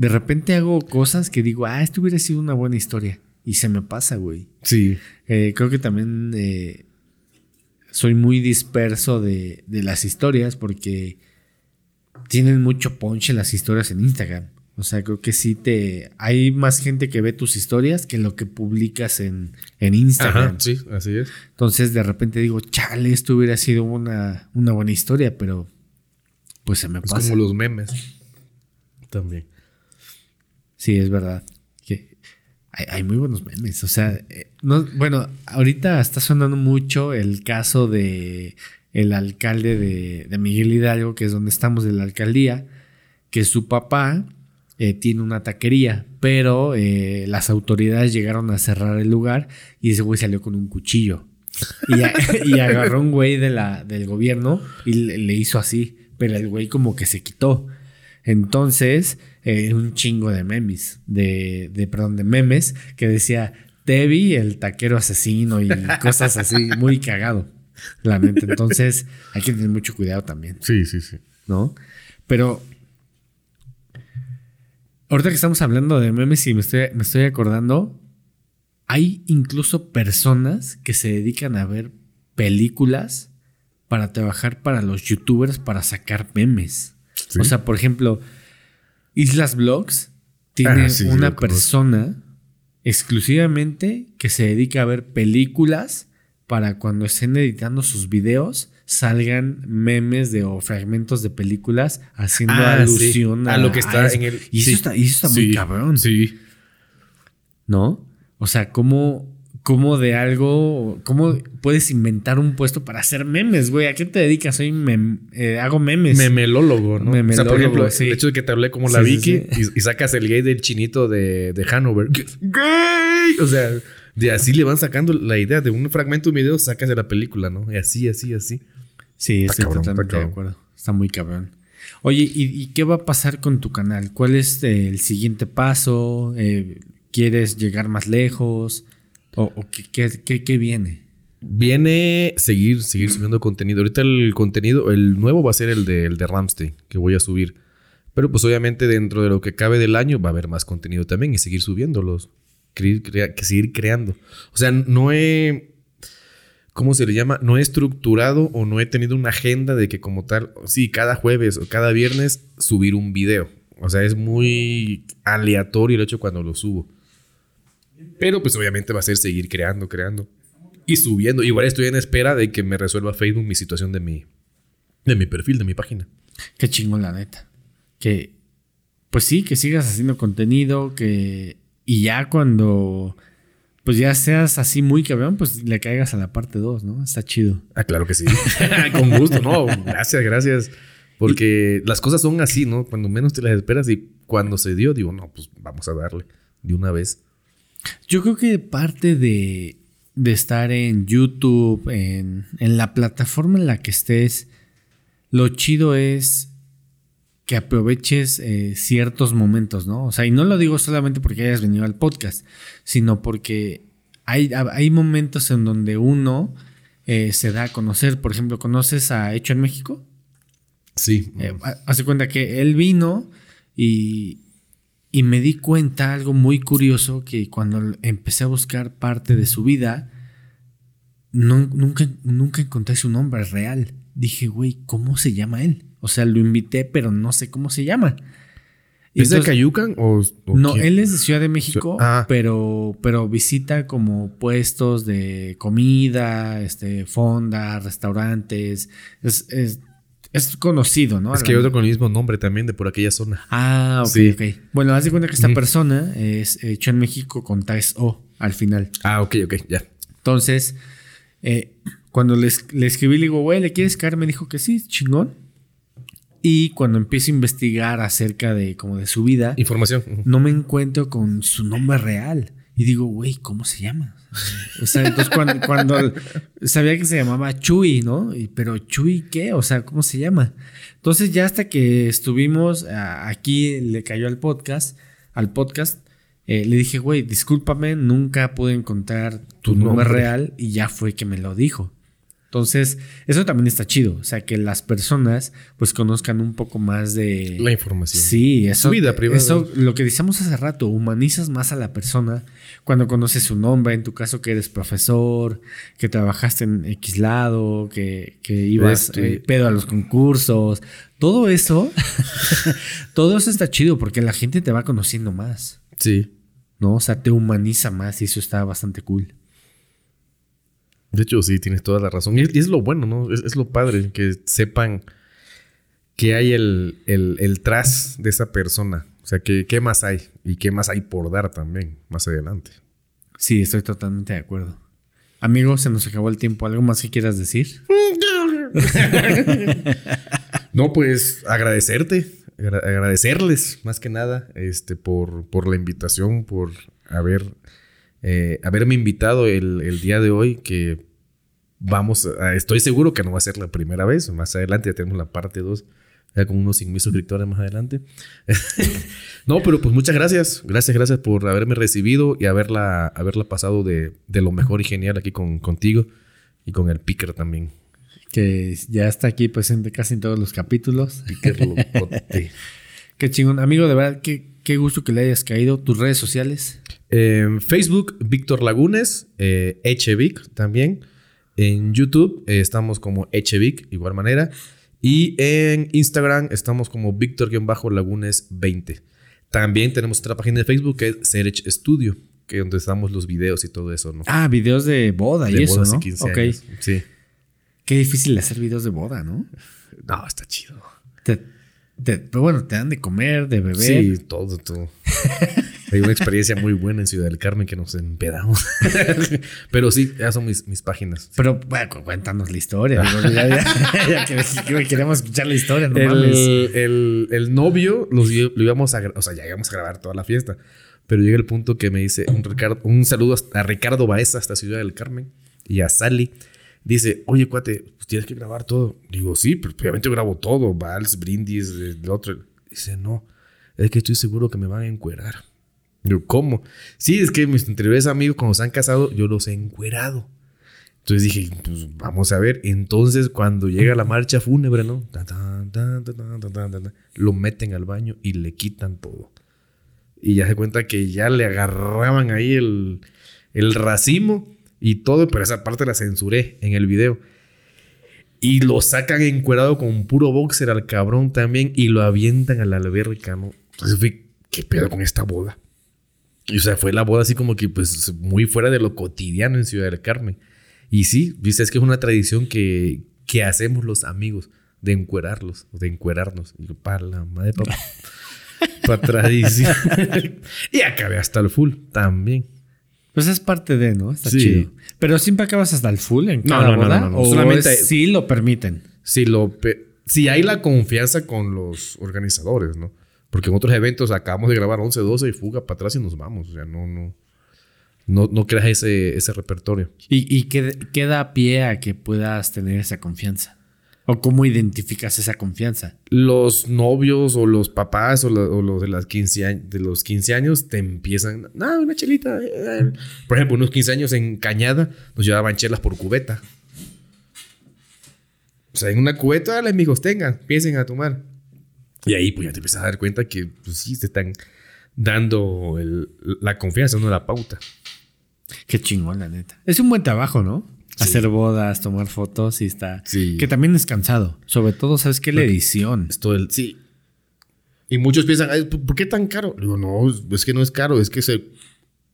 De repente hago cosas que digo, ah, esto hubiera sido una buena historia. Y se me pasa, güey. Sí. Eh, creo que también eh, soy muy disperso de, de las historias porque tienen mucho ponche las historias en Instagram. O sea, creo que sí te... Hay más gente que ve tus historias que lo que publicas en, en Instagram. Ajá, sí, así es. Entonces de repente digo, chale, esto hubiera sido una, una buena historia, pero pues se me Es pasa. como los memes. También. Sí, es verdad. Que hay, muy buenos memes. O sea, eh, no, bueno, ahorita está sonando mucho el caso de el alcalde de, Miguel Hidalgo, que es donde estamos de la alcaldía, que su papá eh, tiene una taquería, pero eh, las autoridades llegaron a cerrar el lugar y ese güey salió con un cuchillo. Y, a- agarró un güey de la, del gobierno y le hizo así, pero el güey como que se quitó. Entonces, eh, un chingo de memes, de, de, perdón, de memes que decía Tevi, el taquero asesino y cosas así, muy cagado, la neta. Entonces, hay que tener mucho cuidado también, Sí, sí, sí. ¿no? Pero, ahorita que estamos hablando de memes y me estoy, me estoy acordando, hay incluso personas que se dedican a ver películas para trabajar para los youtubers para sacar memes. Sí. O sea, por ejemplo, Islas Blogs tiene Ah, sí, una persona exclusivamente que se dedica a ver películas para cuando estén editando sus videos salgan memes de o fragmentos de películas haciendo Ah, sí. alusión A lo que está eso. en el- Y eso está, y eso está muy cabrón. Sí. ¿no? O sea, ¿cómo, cómo de algo, cómo puedes inventar un puesto para hacer memes, güey? ¿A qué te dedicas? Soy mem- eh, hago memes. Memelólogo, ¿no? o sea, por Memelólogo, ejemplo, sí. el hecho de que te hablé como la sí, Vicky Y, y sacas el gay del chinito de, de Hanover. ¡Gay! O sea, de así le van sacando la idea de un fragmento de un video, sacas de la película, ¿no? Y así, así, así. Sí, Está estoy cabrón, está totalmente de acuerdo. Está muy cabrón. Oye, ¿y, y qué va a pasar con tu canal? ¿Cuál es el siguiente paso? Eh, ¿Quieres llegar más lejos? ¿O, qué, qué- qué- viene? Viene seguir, seguir subiendo contenido. Ahorita el contenido, el nuevo va a ser el de, el de Ramstein, que voy a subir. Pero pues obviamente dentro de lo que cabe del año va a haber más contenido también y seguir subiéndolos. Que seguir creando. O sea, no he... ¿Cómo se le llama? No he estructurado o no he tenido una agenda de que como tal, sí, cada jueves o cada viernes subir un video. O sea, es muy aleatorio el hecho cuando lo subo. Pero pues obviamente va a ser seguir creando, creando y subiendo. Igual estoy en espera de que me resuelva Facebook mi situación de mi, de mi perfil, de mi página. Qué chingón, la neta. Que, pues sí, que sigas haciendo contenido, que. Y ya cuando. Pues ya seas así muy cabrón, pues le caigas a la parte 2, ¿no? Está chido. Ah, claro que sí. Con gusto, no. Gracias, gracias. Porque las cosas son así, ¿no? Cuando menos te las esperas y cuando se dio, digo, no, pues vamos a darle de una vez. Yo creo que parte de, de estar en YouTube, en, en la plataforma en la que estés, lo chido es que aproveches eh, ciertos momentos, ¿no? O sea, y no lo digo solamente porque hayas venido al podcast, sino porque hay, hay momentos en donde uno eh, se da a conocer. Por ejemplo, ¿conoces a Hecho en México? Sí. Eh, ha- hace cuenta que él vino y, y me di cuenta algo muy curioso que cuando empecé a buscar parte de su vida, no- nunca, nunca encontré su nombre real. Dije, güey, ¿cómo se llama él? O sea, lo invité, pero no sé cómo se llama. ¿Es de Cayucan o, o no, quién? él es de Ciudad de México, Ah. pero, pero visita como puestos de comida, este, fonda, restaurantes. Es, es, es conocido, ¿no? Es que hay otro con el mismo nombre también de por aquella zona. Ah, ok, Sí. ok. Bueno, haz de cuenta que esta persona es hecho en México con tres O al final. Ah, ok, ok, ya. Entonces, eh, cuando le, es- le escribí, le digo, güey, ¿le quieres caer? Me dijo que sí, chingón. Y cuando empiezo a investigar acerca de como de su vida, Información. No me encuentro con su nombre real. Y digo, güey, ¿cómo se llama? O sea, entonces cuando, cuando sabía que se llamaba Chuy, ¿no? Y, pero Chuy, ¿qué? O sea, ¿cómo se llama? Entonces ya hasta que estuvimos aquí, le cayó al podcast, al podcast, eh, le dije, güey, discúlpame, nunca pude encontrar tu, nombre. real y ya fue que me lo dijo. Entonces, eso también está chido. O sea, que las personas pues conozcan un poco más de... La información. Sí, eso, Su vida privada. eso, lo que decíamos hace rato, humanizas más a la persona cuando conoces su nombre, en tu caso que eres profesor, que trabajaste en X lado, que, que ibas eh, pedo a los concursos, todo eso, todo eso está chido porque la gente te va conociendo más, Sí. ¿no? O sea, te humaniza más y eso está bastante cool. De hecho, sí, tienes toda la razón. Y es, y es lo bueno, ¿no? Es, es lo padre, que sepan que hay el, el, el tras de esa persona. O sea, que, qué más hay y qué más hay por dar también más adelante. Sí, estoy totalmente de acuerdo. Amigo, se nos acabó el tiempo. ¿Algo más que quieras decir? No, pues agradecerte, agra- agradecerles más que nada este, por, por la invitación, por haber, eh, haberme invitado el, el día de hoy, que vamos, a- estoy seguro que no va a ser la primera vez, más adelante ya tenemos la parte 2, ya con unos 100 mil suscriptores más adelante. no, pero pues muchas gracias, gracias, gracias por haberme recibido y haberla, haberla pasado de, de lo mejor y genial aquí con, contigo y con el Picker también. Que ya está aquí presente casi en todos los capítulos. Picker locote. Qué chingón. Amigo, de verdad, qué, qué gusto que le hayas caído. Tus redes sociales. En Facebook, Víctor Lagunes, eh, Echevic también. En YouTube eh, estamos como Echevic, igual manera. Y en Instagram estamos como Víctor-Lagunes20. También tenemos otra página de Facebook que es Serech Studio, que es donde estamos los videos y todo eso, ¿no? Ah, videos de boda y de eso, bodas ¿no? y 15 ok. años. Sí. Qué difícil hacer videos de boda, ¿no? No, está chido. Te, te- pero bueno, te dan de comer, de beber. Sí, todo, todo. Hay una experiencia muy buena en Ciudad del Carmen que nos empedamos. Pero sí, ya son mis, mis páginas. Pero bueno, cu- cuéntanos la historia. ya, ya- ya que- que queremos escuchar la historia, no mames. el, el- el novio los, lo íbamos a o sea, ya íbamos a grabar toda la fiesta. Pero llega el punto que me dice un, Ricardo, un saludo a Ricardo Baeza hasta Ciudad del Carmen y a Sally. Dice, oye, cuate, pues tienes que grabar todo. Digo, sí, pero obviamente yo grabo todo, vals, brindis, el otro. Dice, no, es que estoy seguro que me van a encuerar. Yo, ¿cómo? Sí, es que mis anteriores amigos, cuando se han casado, yo los he encuerado. Entonces dije, pues vamos a ver. Entonces, cuando llega la marcha fúnebre, ¿no? Lo meten al baño y le quitan todo. Y ya se cuenta que ya le agarraban ahí el, el racimo y todo, pero esa parte la censuré en el video. Y lo sacan encuerado con puro boxer al cabrón también y lo avientan a la alberca, ¿no? Entonces fui, ¿qué pedo con esta boda? Y o sea, fue la boda así como que pues muy fuera de lo cotidiano en Ciudad del Carmen. Y sí, dice, es que es una tradición que, que hacemos los amigos, de encuerarlos, de encuerarnos. Y yo, para la madre, papá. para tradición. y acabé hasta el full también. Pues es parte de, ¿no? Está Sí. chido. Pero siempre acabas hasta el full en No, cada no, no, boda. no, no. O Solamente- es- sí lo permiten. Si, lo si hay la confianza con los organizadores, ¿no? Porque en otros eventos acabamos de grabar 11, 12 y fuga para atrás y nos vamos. O sea, no, no. No, no creas ese, ese repertorio. ¿Y, y qué, qué da pie a que puedas tener esa confianza? ¿O cómo identificas esa confianza? los novios o los papás o, la- o los de, las 15 años, de los 15 años te empiezan, no, una chelita. eh, eh". Por ejemplo, unos 15 años en Cañada nos llevaban chelas por cubeta. O sea, en una cubeta, dale, amigos, tengan, empiecen a tomar. Y ahí pues ya te empiezas a dar cuenta que pues, sí te están dando el- la confianza, no la pauta. Qué chingón, la neta. Es un buen trabajo, ¿no? Hacer bodas, tomar fotos y está. Sí. Que también es cansado. Sobre todo, ¿sabes qué? La edición. Es todo el. Sí. Y muchos piensan, "Ay, ¿por qué tan caro? Digo, no, es que no es caro, es que se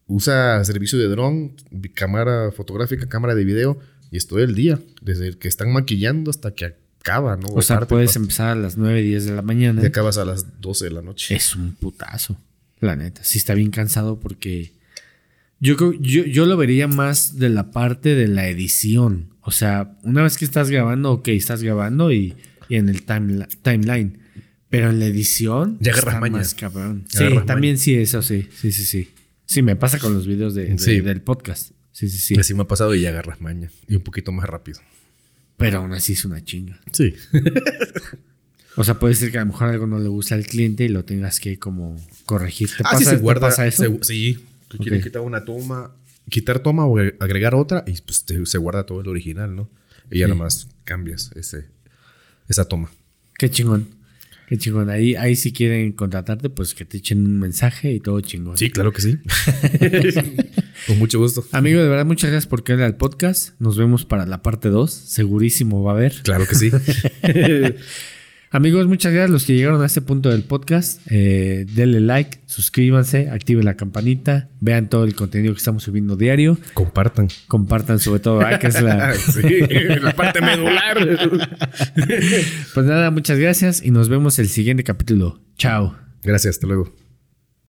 usa servicio de dron, cámara fotográfica, cámara de video, y es todo el día, desde que están maquillando hasta que acaba, ¿no? O sea, puedes empezar a las 9, 10 de la mañana. Y acabas a las 12 de la noche. Es un putazo. La neta. Sí está bien cansado porque. Yo, creo- yo, yo lo vería más de la parte de la edición. O sea, una vez que estás grabando, ok, estás grabando y, y en el timela- timeline. Pero en la edición. Ya agarras maña. más cabrón. Ya Sí, también sí, eso sí. Sí, sí, sí. Sí, me pasa con los videos de, de- Sí. del podcast. Sí, sí, sí. Así me ha pasado y ya agarras maña. Y un poquito más rápido. Pero aún así es una chinga. Sí. O sea, puede ser que a lo mejor algo no le gusta al cliente y lo tengas que como corregir. ¿Te Ah, pasa, sí, se guarda. pasa eso? se- sí. Tú quieres Ok. quitar una toma, quitar toma o agregar otra, y pues te- se guarda todo el original, ¿no? Y ya Sí. nada más cambias ese, esa toma. Qué chingón. Qué chingón. Ahí, ahí si quieren contratarte, pues que te echen un mensaje y todo chingón. Sí, claro que sí. Con mucho gusto. Amigo, de verdad, muchas gracias por quedar al podcast. Nos vemos para la parte 2. Segurísimo va a haber. Claro que sí. Amigos, muchas gracias a los que llegaron a este punto del podcast. Eh, denle like, suscríbanse, activen la campanita, vean todo el contenido que estamos subiendo diario. Compartan. Compartan sobre todo, ¿verdad? que es la... sí, la parte medular. Pues nada, muchas gracias y nos vemos el siguiente capítulo. Chao. Gracias, hasta luego.